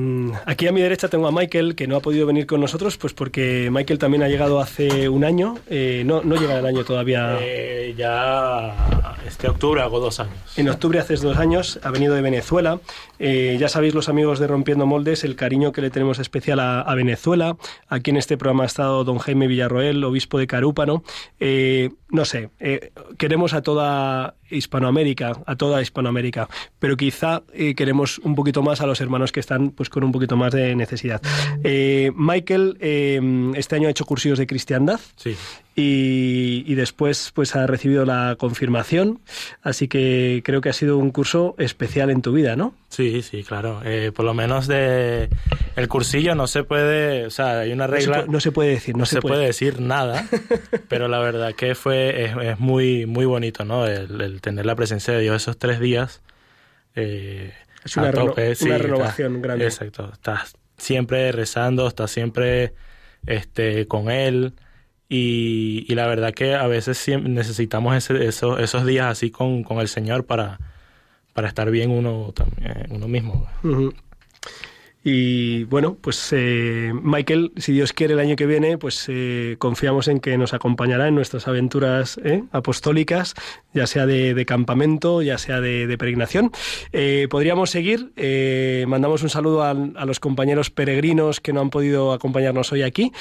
aquí a mi derecha tengo a Michael, que no ha podido venir con nosotros, pues porque Michael también ha llegado hace un año. Eh, no, no llega el año todavía. Eh, ya este octubre hago dos años. En octubre hace dos años, ha venido de Venezuela. Eh, ya sabéis los amigos de Rompiendo Moldes el cariño que le tenemos especial a, a Venezuela. Aquí en este programa ha estado don Jaime Villarroel, obispo de Carúpano. Eh, no sé, eh, queremos a toda Hispanoamérica, a toda Hispanoamérica, pero quizá queremos un poquito más a los hermanos que están pues con un poquito más de necesidad. Michael este año ha hecho cursillos de cristiandad Sí. Y, y después pues ha recibido la confirmación, así que creo que ha sido un curso especial en tu vida, ¿no? Sí, sí, claro. Eh, por lo menos de el cursillo no se puede, o sea, hay una No se regla. puede- no se puede decir, no se puede. puede. decir nada, pero la verdad que fue es, es muy muy bonito, ¿no? El, el tener la presencia de Dios esos tres días. eh, Es una a reno- tope, sí, una estás- renovación grande. Exacto. Estás siempre rezando, estás siempre este con él. Y, y la verdad que a veces necesitamos ese- esos, esos días así con, con el Señor para, para estar bien uno, también, uno mismo. Y bueno, pues eh, Michael, si Dios quiere el año que viene, pues eh, confiamos en que nos acompañará en nuestras aventuras ¿eh? apostólicas, ya sea de, de campamento, ya sea de, de peregrinación. Eh, podríamos seguir. eh, mandamos un saludo a, los compañeros peregrinos que no han podido acompañarnos hoy aquí,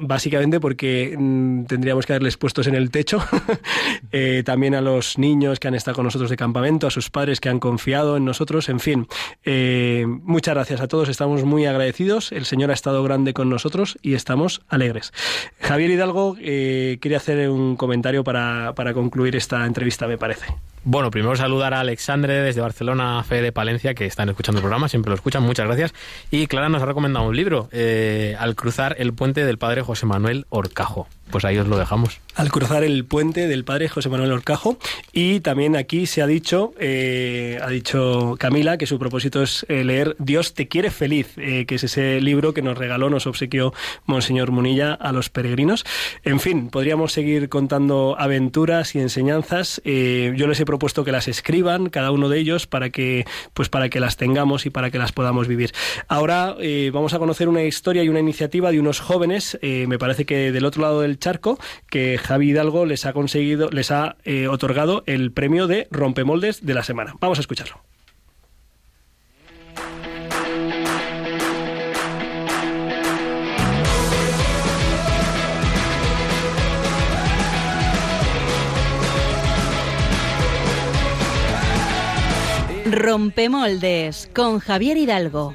básicamente porque mm, tendríamos que haberles puestos en el techo. También a los niños que han estado con nosotros de campamento, a sus padres que han confiado en nosotros, en fin. Muchas gracias a todos, estamos muy agradecidos. El Señor ha estado grande con nosotros y estamos alegres. Javier Hidalgo eh, quiere hacer un comentario para, para concluir esta entrevista, me parece. Bueno, primero saludar a Alexandre desde Barcelona, Fe de Palencia, que están escuchando el programa, siempre lo escuchan, muchas gracias. Y Clara nos ha recomendado un libro, eh, Al cruzar el puente del padre José Manuel Orcajo. Pues ahí os lo dejamos. Al cruzar el puente del padre José Manuel Orcajo. Y también aquí se ha dicho, eh, ha dicho Camila, que su propósito es eh, leer Dios te quiere feliz, eh, que es ese libro que nos regaló, nos obsequió Monseñor Munilla a los peregrinos. En fin, podríamos seguir contando aventuras y enseñanzas. yo les he propuesto que las escriban, cada uno de ellos, para que, pues para que las tengamos y para que las podamos vivir. Ahora vamos a conocer una historia y una iniciativa de unos jóvenes, me parece que del otro lado del charco que Javi Hidalgo les ha conseguido, les ha eh, otorgado el premio de rompemoldes de la semana. Vamos a escucharlo. Rompemoldes con Javier Hidalgo.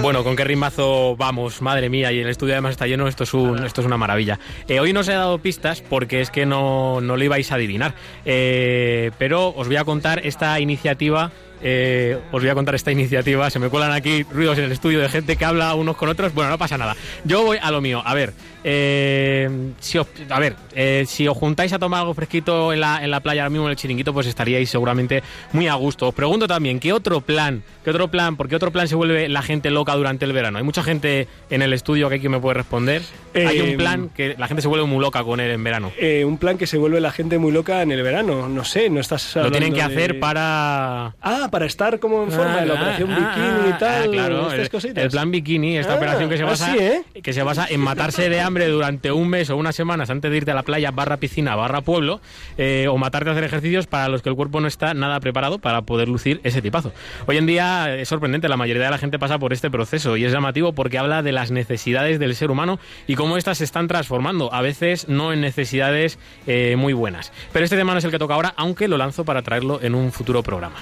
Bueno, ¿con qué rimazo vamos? Madre mía, y el estudio además está lleno, esto es, un, esto es una maravilla. Eh, hoy no os he dado pistas porque es que no, no lo ibais a adivinar, eh, pero os voy a contar esta iniciativa eh, os voy a contar esta iniciativa. Se me cuelan aquí ruidos en el estudio de gente que habla unos con otros. Bueno, no pasa nada. Yo voy a lo mío. A ver, eh, si os, a ver, eh, si os juntáis a tomar algo fresquito en la, en la playa ahora mismo en el chiringuito, pues estaríais seguramente muy a gusto. Os pregunto también, ¿qué otro plan? ¿Qué otro plan? ¿Por qué otro plan se vuelve la gente loca durante el verano? Hay mucha gente en el estudio que aquí me puede responder. Hay un plan que la gente se vuelve muy loca con él en verano. un plan que se vuelve la gente muy loca en el verano. No sé, no estás. Lo tienen que hacer para. Ah, para estar como en forma de la ah, operación ah, bikini y ah, tal. claro, el, plan bikini, esta operación que se, basa, ¿eh? que se basa en matarse de hambre durante un mes o unas semanas antes de irte a la playa, barra piscina, barra pueblo, eh, o matarte a hacer ejercicios para los que el cuerpo no está nada preparado para poder lucir ese tipazo. Hoy en día es sorprendente, la mayoría de la gente pasa por este proceso y es llamativo porque habla de las necesidades del ser humano y cómo éstas se están transformando, a veces no en necesidades eh, muy buenas. Pero este tema no es el que toca ahora, aunque lo lanzo para traerlo en un futuro programa.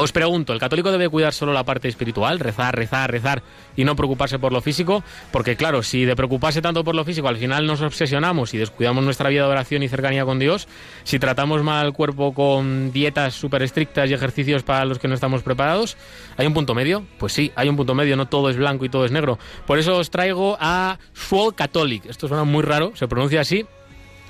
Os pregunto, ¿el católico debe cuidar solo la parte espiritual, rezar, rezar, rezar y no preocuparse por lo físico? Porque claro, si de preocuparse tanto por lo físico al final nos obsesionamos y descuidamos nuestra vida de oración y cercanía con Dios, si tratamos mal al cuerpo con dietas súper estrictas y ejercicios para los que no estamos preparados, ¿hay un punto medio? Pues sí, hay un punto medio, no todo es blanco y todo es negro. Por eso os traigo a Schwol Catholic. Esto suena muy raro, se pronuncia así,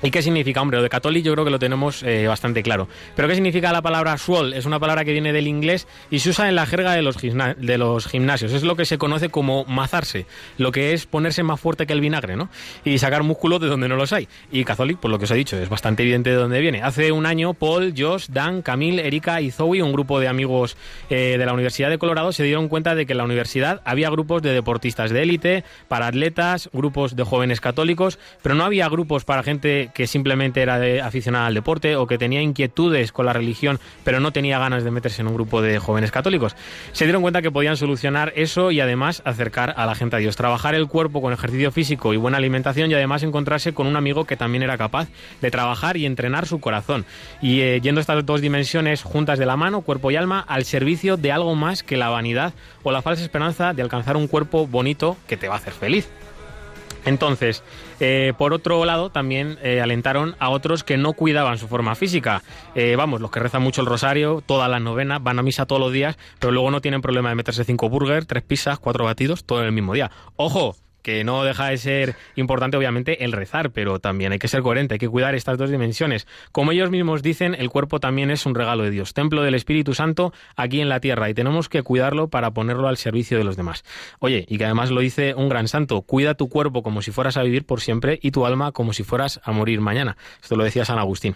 ¿Y qué significa? Hombre, lo de católico yo creo que lo tenemos eh, bastante claro. Pero ¿qué significa la palabra swole? Es una palabra que viene del inglés y se usa en la jerga de los, de los gimnasios. Es lo que se conoce como mazarse, lo que es ponerse más fuerte que el vinagre, ¿no? Y sacar músculo de donde no los hay. Y catholic, por lo que os he dicho, es bastante evidente de dónde viene. Hace un año, Paul, Josh, Dan, Camille, Erika y Zoe, un grupo de amigos eh, de la Universidad de Colorado, se dieron cuenta de que en la universidad había grupos de deportistas de élite, para atletas, grupos de jóvenes católicos, pero no había grupos para gente que simplemente era de, aficionada al deporte o que tenía inquietudes con la religión pero no tenía ganas de meterse en un grupo de jóvenes católicos. Se dieron cuenta que podían solucionar eso y además acercar a la gente a Dios. Trabajar el cuerpo con ejercicio físico y buena alimentación y además encontrarse con un amigo que también era capaz de trabajar y entrenar su corazón. Y eh, yendo estas dos dimensiones juntas de la mano, cuerpo y alma, al servicio de algo más que la vanidad o la falsa esperanza de alcanzar un cuerpo bonito que te va a hacer feliz. Entonces, eh, por otro lado, también eh, alentaron a otros que no cuidaban su forma física. Eh, vamos, los que rezan mucho el rosario, todas las novenas, van a misa todos los días, pero luego no tienen problema de meterse cinco burgers, tres pizzas, cuatro batidos, todo en el mismo día. ¡Ojo! Que no deja de ser importante obviamente el rezar, pero también hay que ser coherente, hay que cuidar estas dos dimensiones. Como ellos mismos dicen, el cuerpo también es un regalo de Dios, templo del Espíritu Santo aquí en la tierra y tenemos que cuidarlo para ponerlo al servicio de los demás. Oye, y que además lo dice un gran santo, cuida tu cuerpo como si fueras a vivir por siempre y tu alma como si fueras a morir mañana. Esto lo decía San Agustín.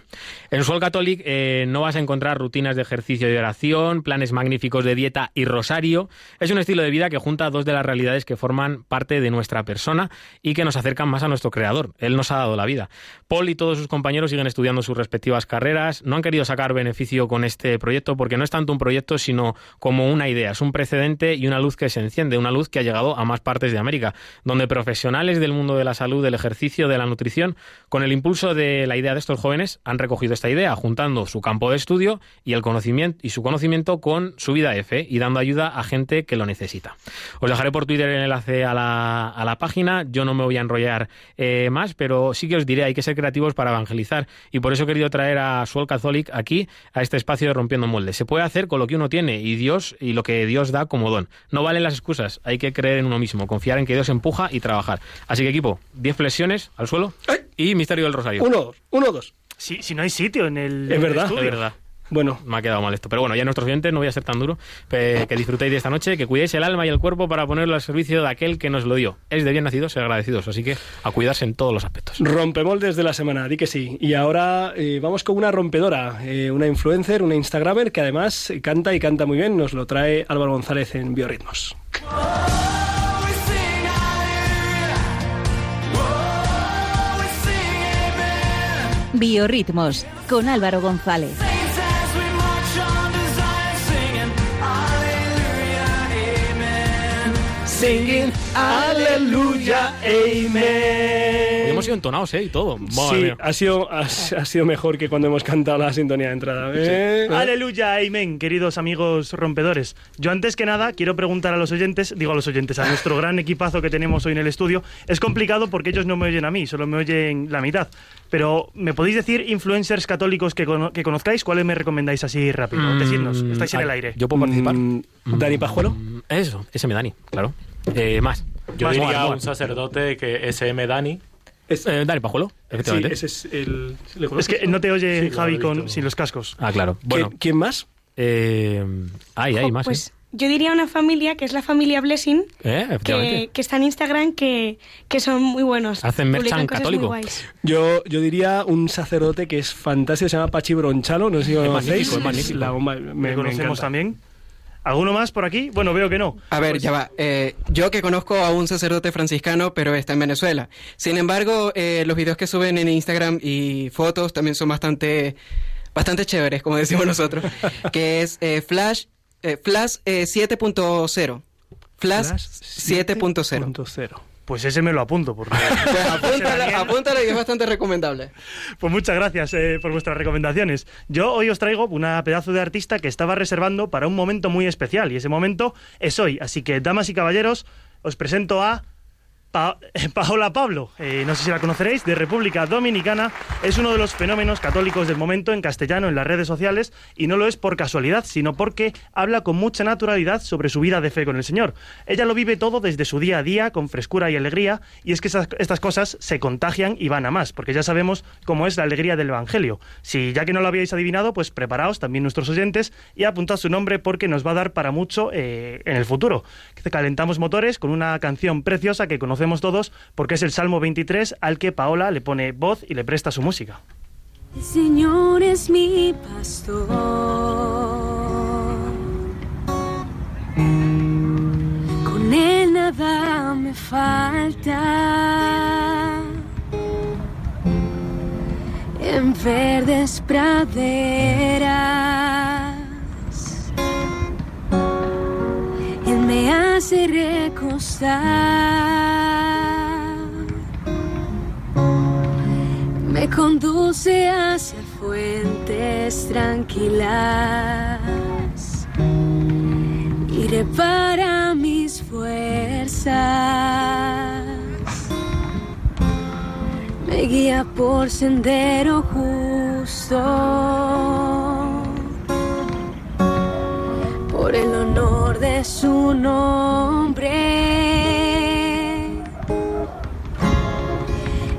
En Sol Catholic eh, no vas a encontrar rutinas de ejercicio y oración, planes magníficos de dieta y rosario. Es un estilo de vida que junta dos de las realidades que forman parte de nuestra persona y que nos acercan más a nuestro creador. Él nos ha dado la vida. Paul y todos sus compañeros siguen estudiando sus respectivas carreras. No han querido sacar beneficio con este proyecto porque no es tanto un proyecto, sino como una idea. Es un precedente y una luz que se enciende, una luz que ha llegado a más partes de América, donde profesionales del mundo de la salud, del ejercicio, de la nutrición, con el impulso de la idea de estos jóvenes, han recogido esta idea, juntando su campo de estudio y el conocimiento y su conocimiento con su vida F y dando ayuda a gente que lo necesita. Os dejaré por Twitter el enlace a la, la página. Yo no me voy a enrollar eh, más, pero sí que os diré, hay que ser creativos para evangelizar y por eso he querido traer a Suel Catholic aquí a este espacio de Rompiendo Moldes. Se puede hacer con lo que uno tiene y Dios y lo que Dios da como don. No valen las excusas, hay que creer en uno mismo, confiar en que Dios empuja y trabajar. Así que equipo, 10 flexiones al suelo y Misterio del Rosario. Uno, dos, uno, dos. Si, si no hay sitio en el, Es verdad. estudio. Es verdad. Bueno. Me ha quedado mal esto. Pero bueno, ya nuestros oyentes no voy a ser tan duro. Que disfrutéis de esta noche, que cuidéis el alma y el cuerpo para ponerlo al servicio de aquel que nos lo dio. Es de bien nacidos ser agradecidos, así que a cuidarse en todos los aspectos. Rompemoldes de la semana, di que sí. Y ahora eh, vamos con una rompedora, eh, una influencer, una Instagramer que además canta y canta muy bien. Nos lo trae Álvaro González en Biorritmos. Biorritmos con Álvaro González. Singing Aleluya, Amen. Hoy hemos sido entonados, ¿eh? Y todo. Madre Sí, mía. ha sido, ha, ha sido mejor que cuando hemos cantado la sintonía de entrada. ¿eh? Aleluya, amén, queridos amigos rompedores. Yo antes que nada quiero preguntar a los oyentes, digo a los oyentes, a nuestro gran equipazo que tenemos hoy en el estudio. Es complicado porque ellos no me oyen a mí, solo me oyen la mitad. Pero, ¿me podéis decir influencers católicos que, cono- que conozcáis? ¿Cuáles me recomendáis así rápido? Mm, Decidnos, estáis en el aire. ¿Yo puedo participar? Mm, ¿Dani Pajuelo? Eso, ese me Dani, claro. Eh, más. Yo Más, diría más, un más. sacerdote que SM Dani. Eh, Dani Pajuelo, Sí, efectivamente. ese es el... ¿le Es que no te oye Sí, Javi con, sin los cascos. Ah, claro. Bueno, ¿Quién, quién más? eh, hay, hay más. pues yo diría una familia que es la familia Blessing, ¿eh? Eh, que, que está en Instagram, que, que son muy buenos. Hacen merchan católico. Yo, yo diría un sacerdote que es fantástico, se llama Pachi Bronchalo, no sé si lo Es conocéis. magnífico, es magnífico. la bomba, me, ¿Me me conocemos encanta. también? ¿Alguno más por aquí? Bueno, veo que no. A ver, ya va. Eh, yo que conozco a un sacerdote franciscano, pero está en Venezuela. Sin embargo, eh, los videos que suben en Instagram y fotos también son bastante, bastante chéveres, como decimos nosotros. que es eh, Flash, eh, Flash eh, 7.0. Flash, 7.0. 7.0. Pues ese me lo apunto, porque... Pues apúntalo y es bastante recomendable. Pues muchas gracias eh, por vuestras recomendaciones. Yo hoy os traigo una pedazo de artista que estaba reservando para un momento muy especial y ese momento es hoy. Así que, damas y caballeros, os presento a Pa- Paola Pablo. Eh, no sé si la conoceréis, de República Dominicana. Es uno de los fenómenos católicos del momento en castellano en las redes sociales y no lo es por casualidad, sino porque habla con mucha naturalidad sobre su vida de fe con el Señor. Ella lo vive todo desde su día a día, con frescura y alegría, y es que estas cosas se contagian y van a más, porque ya sabemos cómo es la alegría del Evangelio. Si ya que no lo habíais adivinado, pues preparaos también nuestros oyentes y apuntad su nombre porque nos va a dar para mucho eh, en el futuro. Calentamos motores con una canción preciosa que conocemos todos porque es el Salmo 23 al que Paola le pone voz y le presta su música. El Señor es mi pastor. Con él nada me falta. En verdes praderas. Él me Me conduce hacia fuentes tranquilas y repara mis fuerzas. Me guía por sendero justo. Por el honor de su nombre.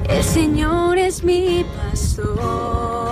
El Señor es mi pastor.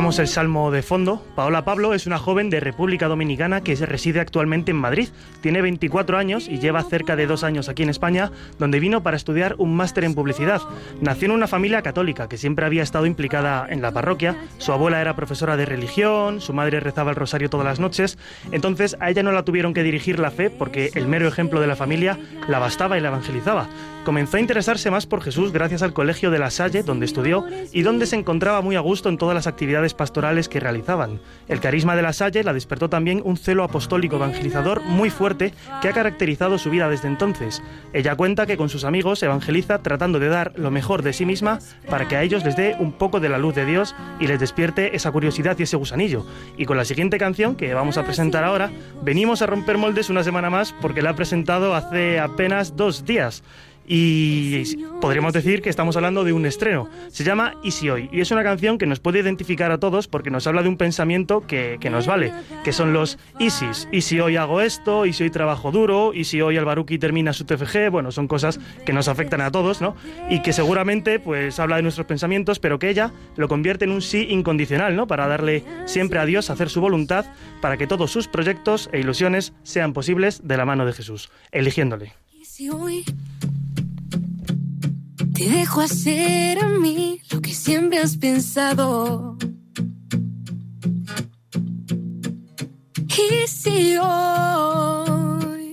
Dejamos el salmo de fondo. Paola Pablo es una joven de República Dominicana que reside actualmente en Madrid. Tiene 24 años y lleva cerca de dos años aquí en España, donde vino para estudiar un máster en publicidad. Nació en una familia católica que siempre había estado implicada en la parroquia. Su abuela era profesora de religión, su madre rezaba el rosario todas las noches. Entonces a ella no la tuvieron que dirigir la fe porque el mero ejemplo de la familia la bastaba y la evangelizaba. Comenzó a interesarse más por Jesús gracias al colegio de La Salle, donde estudió y donde se encontraba muy a gusto en todas las actividades pastorales que realizaban. El carisma de La Salle la despertó también un celo apostólico evangelizador muy fuerte que ha caracterizado su vida desde entonces. Ella cuenta que con sus amigos evangeliza tratando de dar lo mejor de sí misma para que a ellos les dé un poco de la luz de Dios y les despierte esa curiosidad y ese gusanillo. Y con la siguiente canción que vamos a presentar ahora, venimos a romper moldes una semana más porque la ha presentado hace apenas dos días y podríamos decir que estamos hablando de un estreno. Se llama Y si hoy y es una canción que nos puede identificar a todos porque nos habla de un pensamiento que, nos vale, que son los ISIS. Y si hoy hago esto, y si hoy trabajo duro, y si hoy Albaruki termina su TFG, bueno, son cosas que nos afectan a todos, ¿no? Y que seguramente pues habla de nuestros pensamientos, pero que ella lo convierte en un sí incondicional, ¿no? Para darle siempre a Dios, hacer su voluntad, para que todos sus proyectos e ilusiones sean posibles de la mano de Jesús, eligiéndole. ¿Y si hoy te dejo hacer a mí lo que siempre has pensado. Y si hoy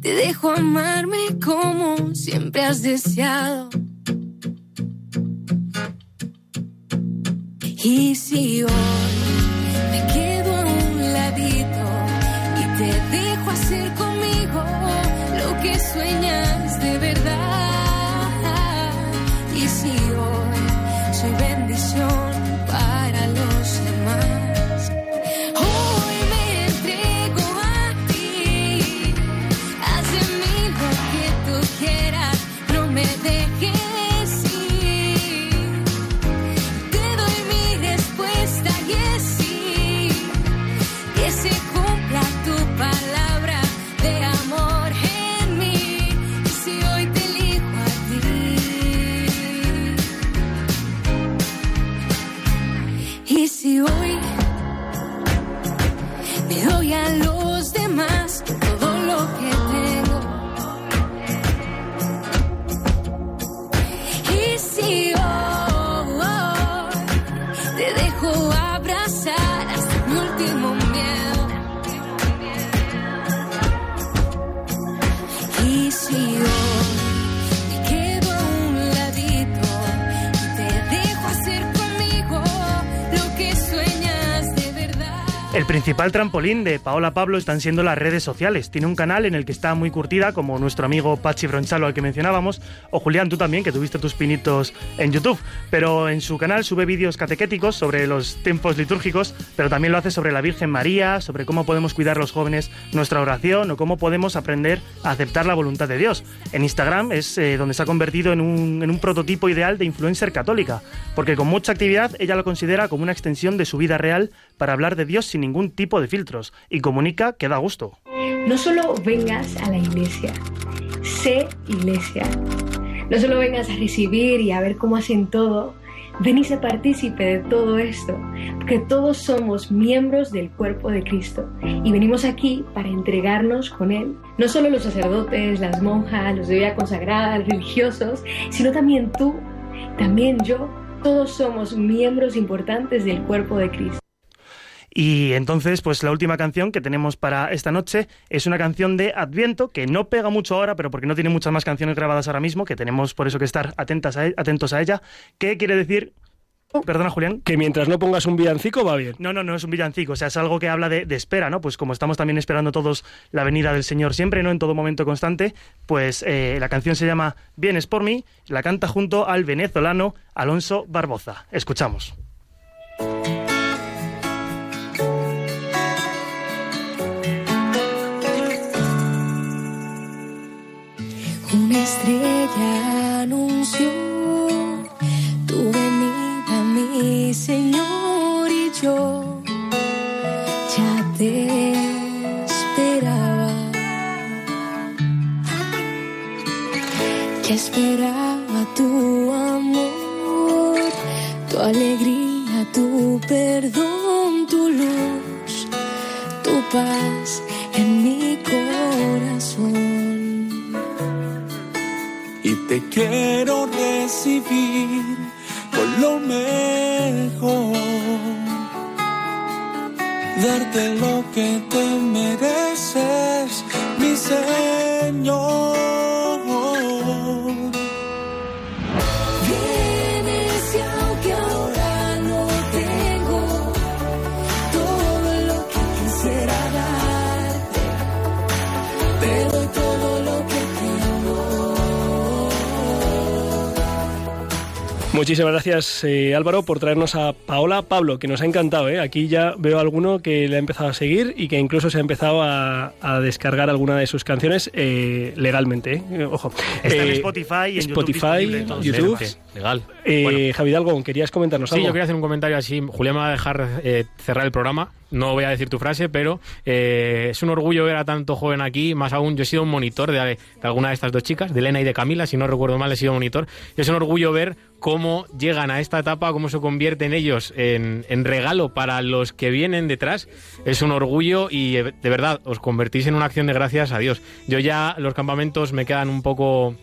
te dejo amarme como siempre has deseado. Y si hoy me quedo a un ladito y te dejo hacer conmigo lo que sueñas de verdad. Para principal trampolín de Paola Pablo están siendo las redes sociales. Tiene un canal en el que está muy curtida, como nuestro amigo Pachi Bronchalo al que mencionábamos, o Julián, tú también, que tuviste tus pinitos en YouTube. Pero en su canal sube vídeos catequéticos sobre los tiempos litúrgicos, pero también lo hace sobre la Virgen María, sobre cómo podemos cuidar los jóvenes nuestra oración o cómo podemos aprender a aceptar la voluntad de Dios. En Instagram es eh, donde se ha convertido en un, en un prototipo ideal de influencer católica, porque con mucha actividad ella lo considera como una extensión de su vida real para hablar de Dios sin ningún tipo de filtros y comunica que da gusto. No solo vengas a la iglesia, sé iglesia. No solo vengas a recibir y a ver cómo hacen todo, ven y sé partícipe de todo esto, porque todos somos miembros del cuerpo de Cristo y venimos aquí para entregarnos con Él. No solo los sacerdotes, las monjas, los de vida consagrada, los religiosos, sino también tú, también yo, todos somos miembros importantes del cuerpo de Cristo. Y entonces, pues la última canción que tenemos para esta noche es una canción de Adviento que no pega mucho ahora, pero porque no tiene muchas más canciones grabadas ahora mismo, que tenemos por eso que estar atentas a, e, atentos a ella. ¿Qué quiere decir? Perdona, Julián. Que mientras no pongas un villancico va bien. No, no, no es un villancico, o sea, es algo que habla de, de espera, ¿no? Pues como estamos también esperando todos la venida del Señor siempre, ¿no? En todo momento constante, pues eh, la canción se llama Vienes por mí, la canta junto al venezolano Alonso Barboza. Escuchamos. Una estrella anunció tu venida, mi Señor, y yo ya te esperaba. Ya esperaba tu amor, tu alegría, tu perdón, tu luz, tu paz en mi corazón. Te quiero recibir con lo mejor. Darte lo que te mereces, mi Señor. Muchísimas gracias eh, Álvaro por traernos a Paola Pablo, que nos ha encantado. ¿eh? Aquí ya veo a alguno que le ha empezado a seguir y que incluso se ha empezado a, a descargar alguna de sus canciones eh, legalmente. ¿eh? Ojo. Está en Eh, Spotify y en Spotify, YouTube. Legal. Eh, Bueno. Javi Dalgón, querías comentarnos Sí, algo. yo quería hacer un comentario así. Julián me va a dejar eh, cerrar el programa. No voy a decir tu frase, pero eh, es un orgullo ver a tanto joven aquí. Más aún, yo he sido un monitor de, alguna de estas dos chicas, de Elena y de Camila, si no recuerdo mal, he sido monitor. Es un orgullo ver cómo llegan a esta etapa, cómo se convierten ellos en, en regalo para los que vienen detrás. Es un orgullo y eh, de verdad os convertís en una acción de gracias a Dios. Yo ya los campamentos me quedan un poco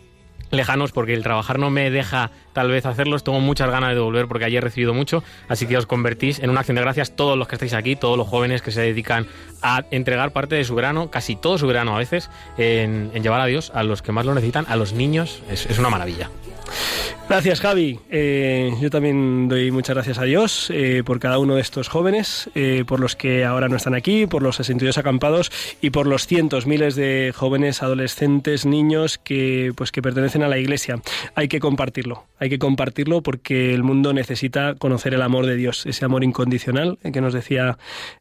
lejanos porque el trabajar no me deja tal vez hacerlos. Tengo muchas ganas de volver porque allí he recibido mucho. Así que os convertís en una acción de gracias todos los que estáis aquí, todos los jóvenes que se dedican a entregar parte de su verano, casi todo su verano a veces, en, llevar a Dios a los que más lo necesitan, a los niños. Es una maravilla. Gracias, Javi. Eh, yo también doy muchas gracias a Dios eh, por cada uno de estos jóvenes, eh, por los que ahora no están aquí, por los 62 acampados y por los cientos, miles de jóvenes, adolescentes, niños que, pues, que pertenecen a la Iglesia. Hay que compartirlo, hay que compartirlo porque el mundo necesita conocer el amor de Dios, ese amor incondicional que nos decía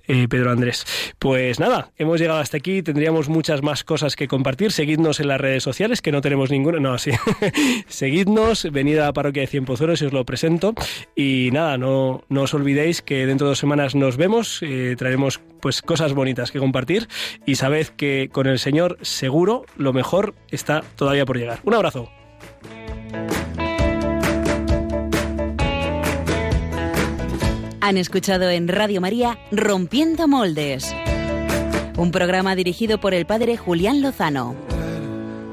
Pedro Andrés. Pues nada, hemos llegado hasta aquí, tendríamos muchas más cosas que compartir. Seguidnos en las redes sociales, que no tenemos ninguna. No, sí. Seguidnos, venid a la parroquia de Cien Pozuelos y os lo presento. Y nada, no, no os olvidéis que dentro de dos semanas nos vemos, eh, traeremos pues cosas bonitas que compartir y sabed que con el Señor seguro lo mejor está todavía por llegar. Un abrazo. Han escuchado en Radio María Rompiendo Moldes, un programa dirigido por el padre Julián Lozano.